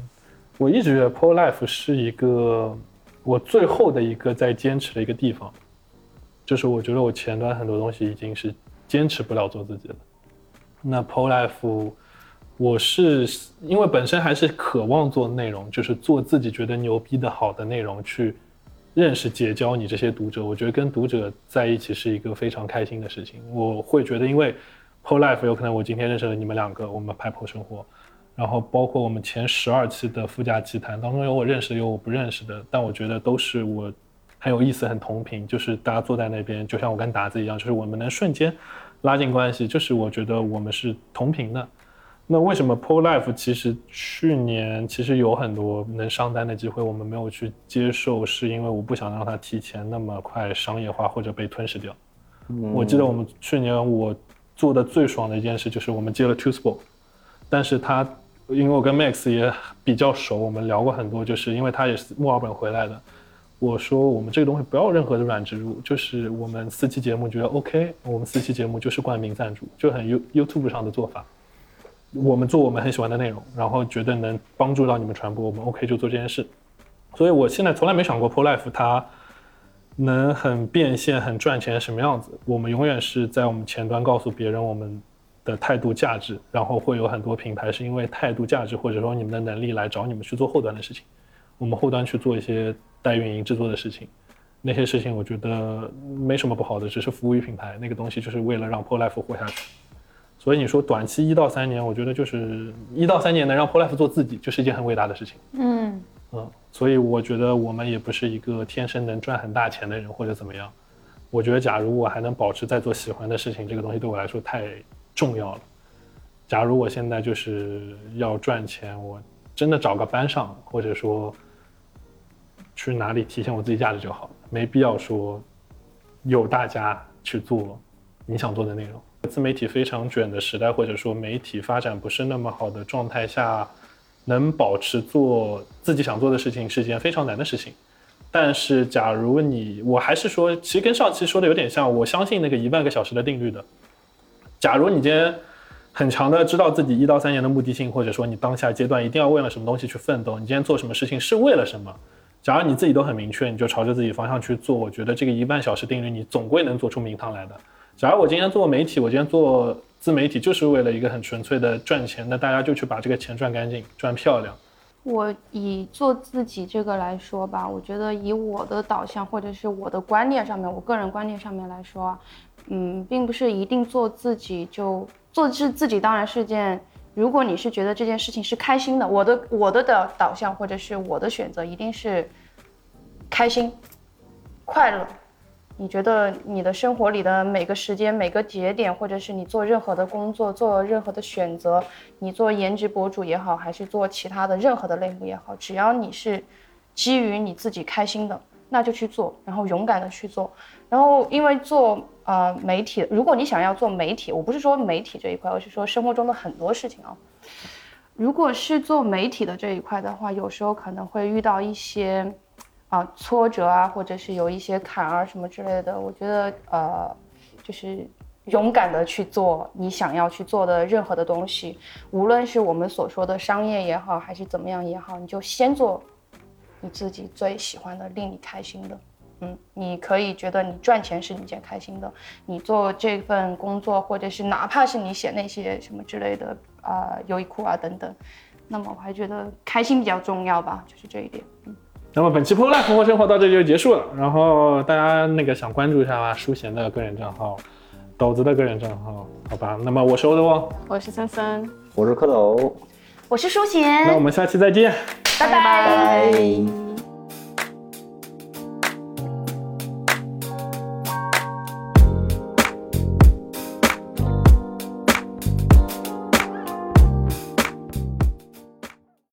我一直觉得 Pro Life 是一个我最后的一个在坚持的一个地方，就是我觉得我前端很多东西已经是坚持不了做自己了。那 Pro Life，我是因为本身还是渴望做内容，就是做自己觉得牛逼的好的内容去认识、结交你这些读者，我觉得跟读者在一起是一个非常开心的事情。我会觉得，因为 p o Life 有可能我今天认识了你们两个，我们拍破生活，然后包括我们前十二期的副驾奇谈当中有我认识的，有我不认识的，但我觉得都是我很有意思、很同频，就是大家坐在那边，就像我跟达子一样，就是我们能瞬间拉近关系，就是我觉得我们是同频的。那为什么 p o Life 其实去年其实有很多能上单的机会，我们没有去接受，是因为我不想让它提前那么快商业化或者被吞噬掉。我记得我们去年我做的最爽的一件事就是我们接了 Sport，但是他因为我跟 Max 也比较熟，我们聊过很多，就是因为他也是墨尔本回来的，我说我们这个东西不要任何的软植入，就是我们四期节目觉得 OK，我们四期节目就是冠名赞助，就很 You YouTube 上的做法。我们做我们很喜欢的内容，然后觉得能帮助到你们传播，我们 OK 就做这件事。所以我现在从来没想过 Pro Life 它能很变现、很赚钱什么样子。我们永远是在我们前端告诉别人我们的态度、价值，然后会有很多品牌是因为态度、价值或者说你们的能力来找你们去做后端的事情。我们后端去做一些代运营、制作的事情，那些事情我觉得没什么不好的，只是服务于品牌。那个东西就是为了让 Pro Life 活下去。所以你说短期一到三年，我觉得就是一到三年能让 p o l i f e 做自己，就是一件很伟大的事情。嗯嗯，所以我觉得我们也不是一个天生能赚很大钱的人或者怎么样。我觉得假如我还能保持在做喜欢的事情，这个东西对我来说太重要了。假如我现在就是要赚钱，我真的找个班上，或者说去哪里体现我自己价值就好了，没必要说有大家去做你想做的内容。自媒体非常卷的时代，或者说媒体发展不是那么好的状态下，能保持做自己想做的事情是一件非常难的事情。但是，假如你，我还是说，其实跟上期说的有点像，我相信那个一万个小时的定律的。假如你今天很强的知道自己一到三年的目的性，或者说你当下阶段一定要为了什么东西去奋斗，你今天做什么事情是为了什么？假如你自己都很明确，你就朝着自己方向去做，我觉得这个一万小时定律，你总归能做出名堂来的。假如我今天做媒体，我今天做自媒体，就是为了一个很纯粹的赚钱，那大家就去把这个钱赚干净、赚漂亮。我以做自己这个来说吧，我觉得以我的导向或者是我的观念上面，我个人观念上面来说，嗯，并不是一定做自己就做自自己，当然是件，如果你是觉得这件事情是开心的，我的我的的导向或者是我的选择一定是开心、快乐。你觉得你的生活里的每个时间、每个节点，或者是你做任何的工作、做任何的选择，你做颜值博主也好，还是做其他的任何的类目也好，只要你是基于你自己开心的，那就去做，然后勇敢的去做。然后，因为做呃媒体，如果你想要做媒体，我不是说媒体这一块，而是说生活中的很多事情啊。如果是做媒体的这一块的话，有时候可能会遇到一些。啊，挫折啊，或者是有一些坎儿什么之类的，我觉得呃，就是勇敢的去做你想要去做的任何的东西，无论是我们所说的商业也好，还是怎么样也好，你就先做你自己最喜欢的，令你开心的。嗯，你可以觉得你赚钱是你件开心的，你做这份工作，或者是哪怕是你写那些什么之类的啊，优衣库啊等等，那么我还觉得开心比较重要吧，就是这一点。嗯。那么本期 Pro Life 生活生活到这里就结束了。然后大家那个想关注一下吧，舒贤的个人账号，斗子的个人账号，好吧？那么我是欧德旺，我是森森，我是蝌蚪，我是舒贤。那我们下期再见，拜拜。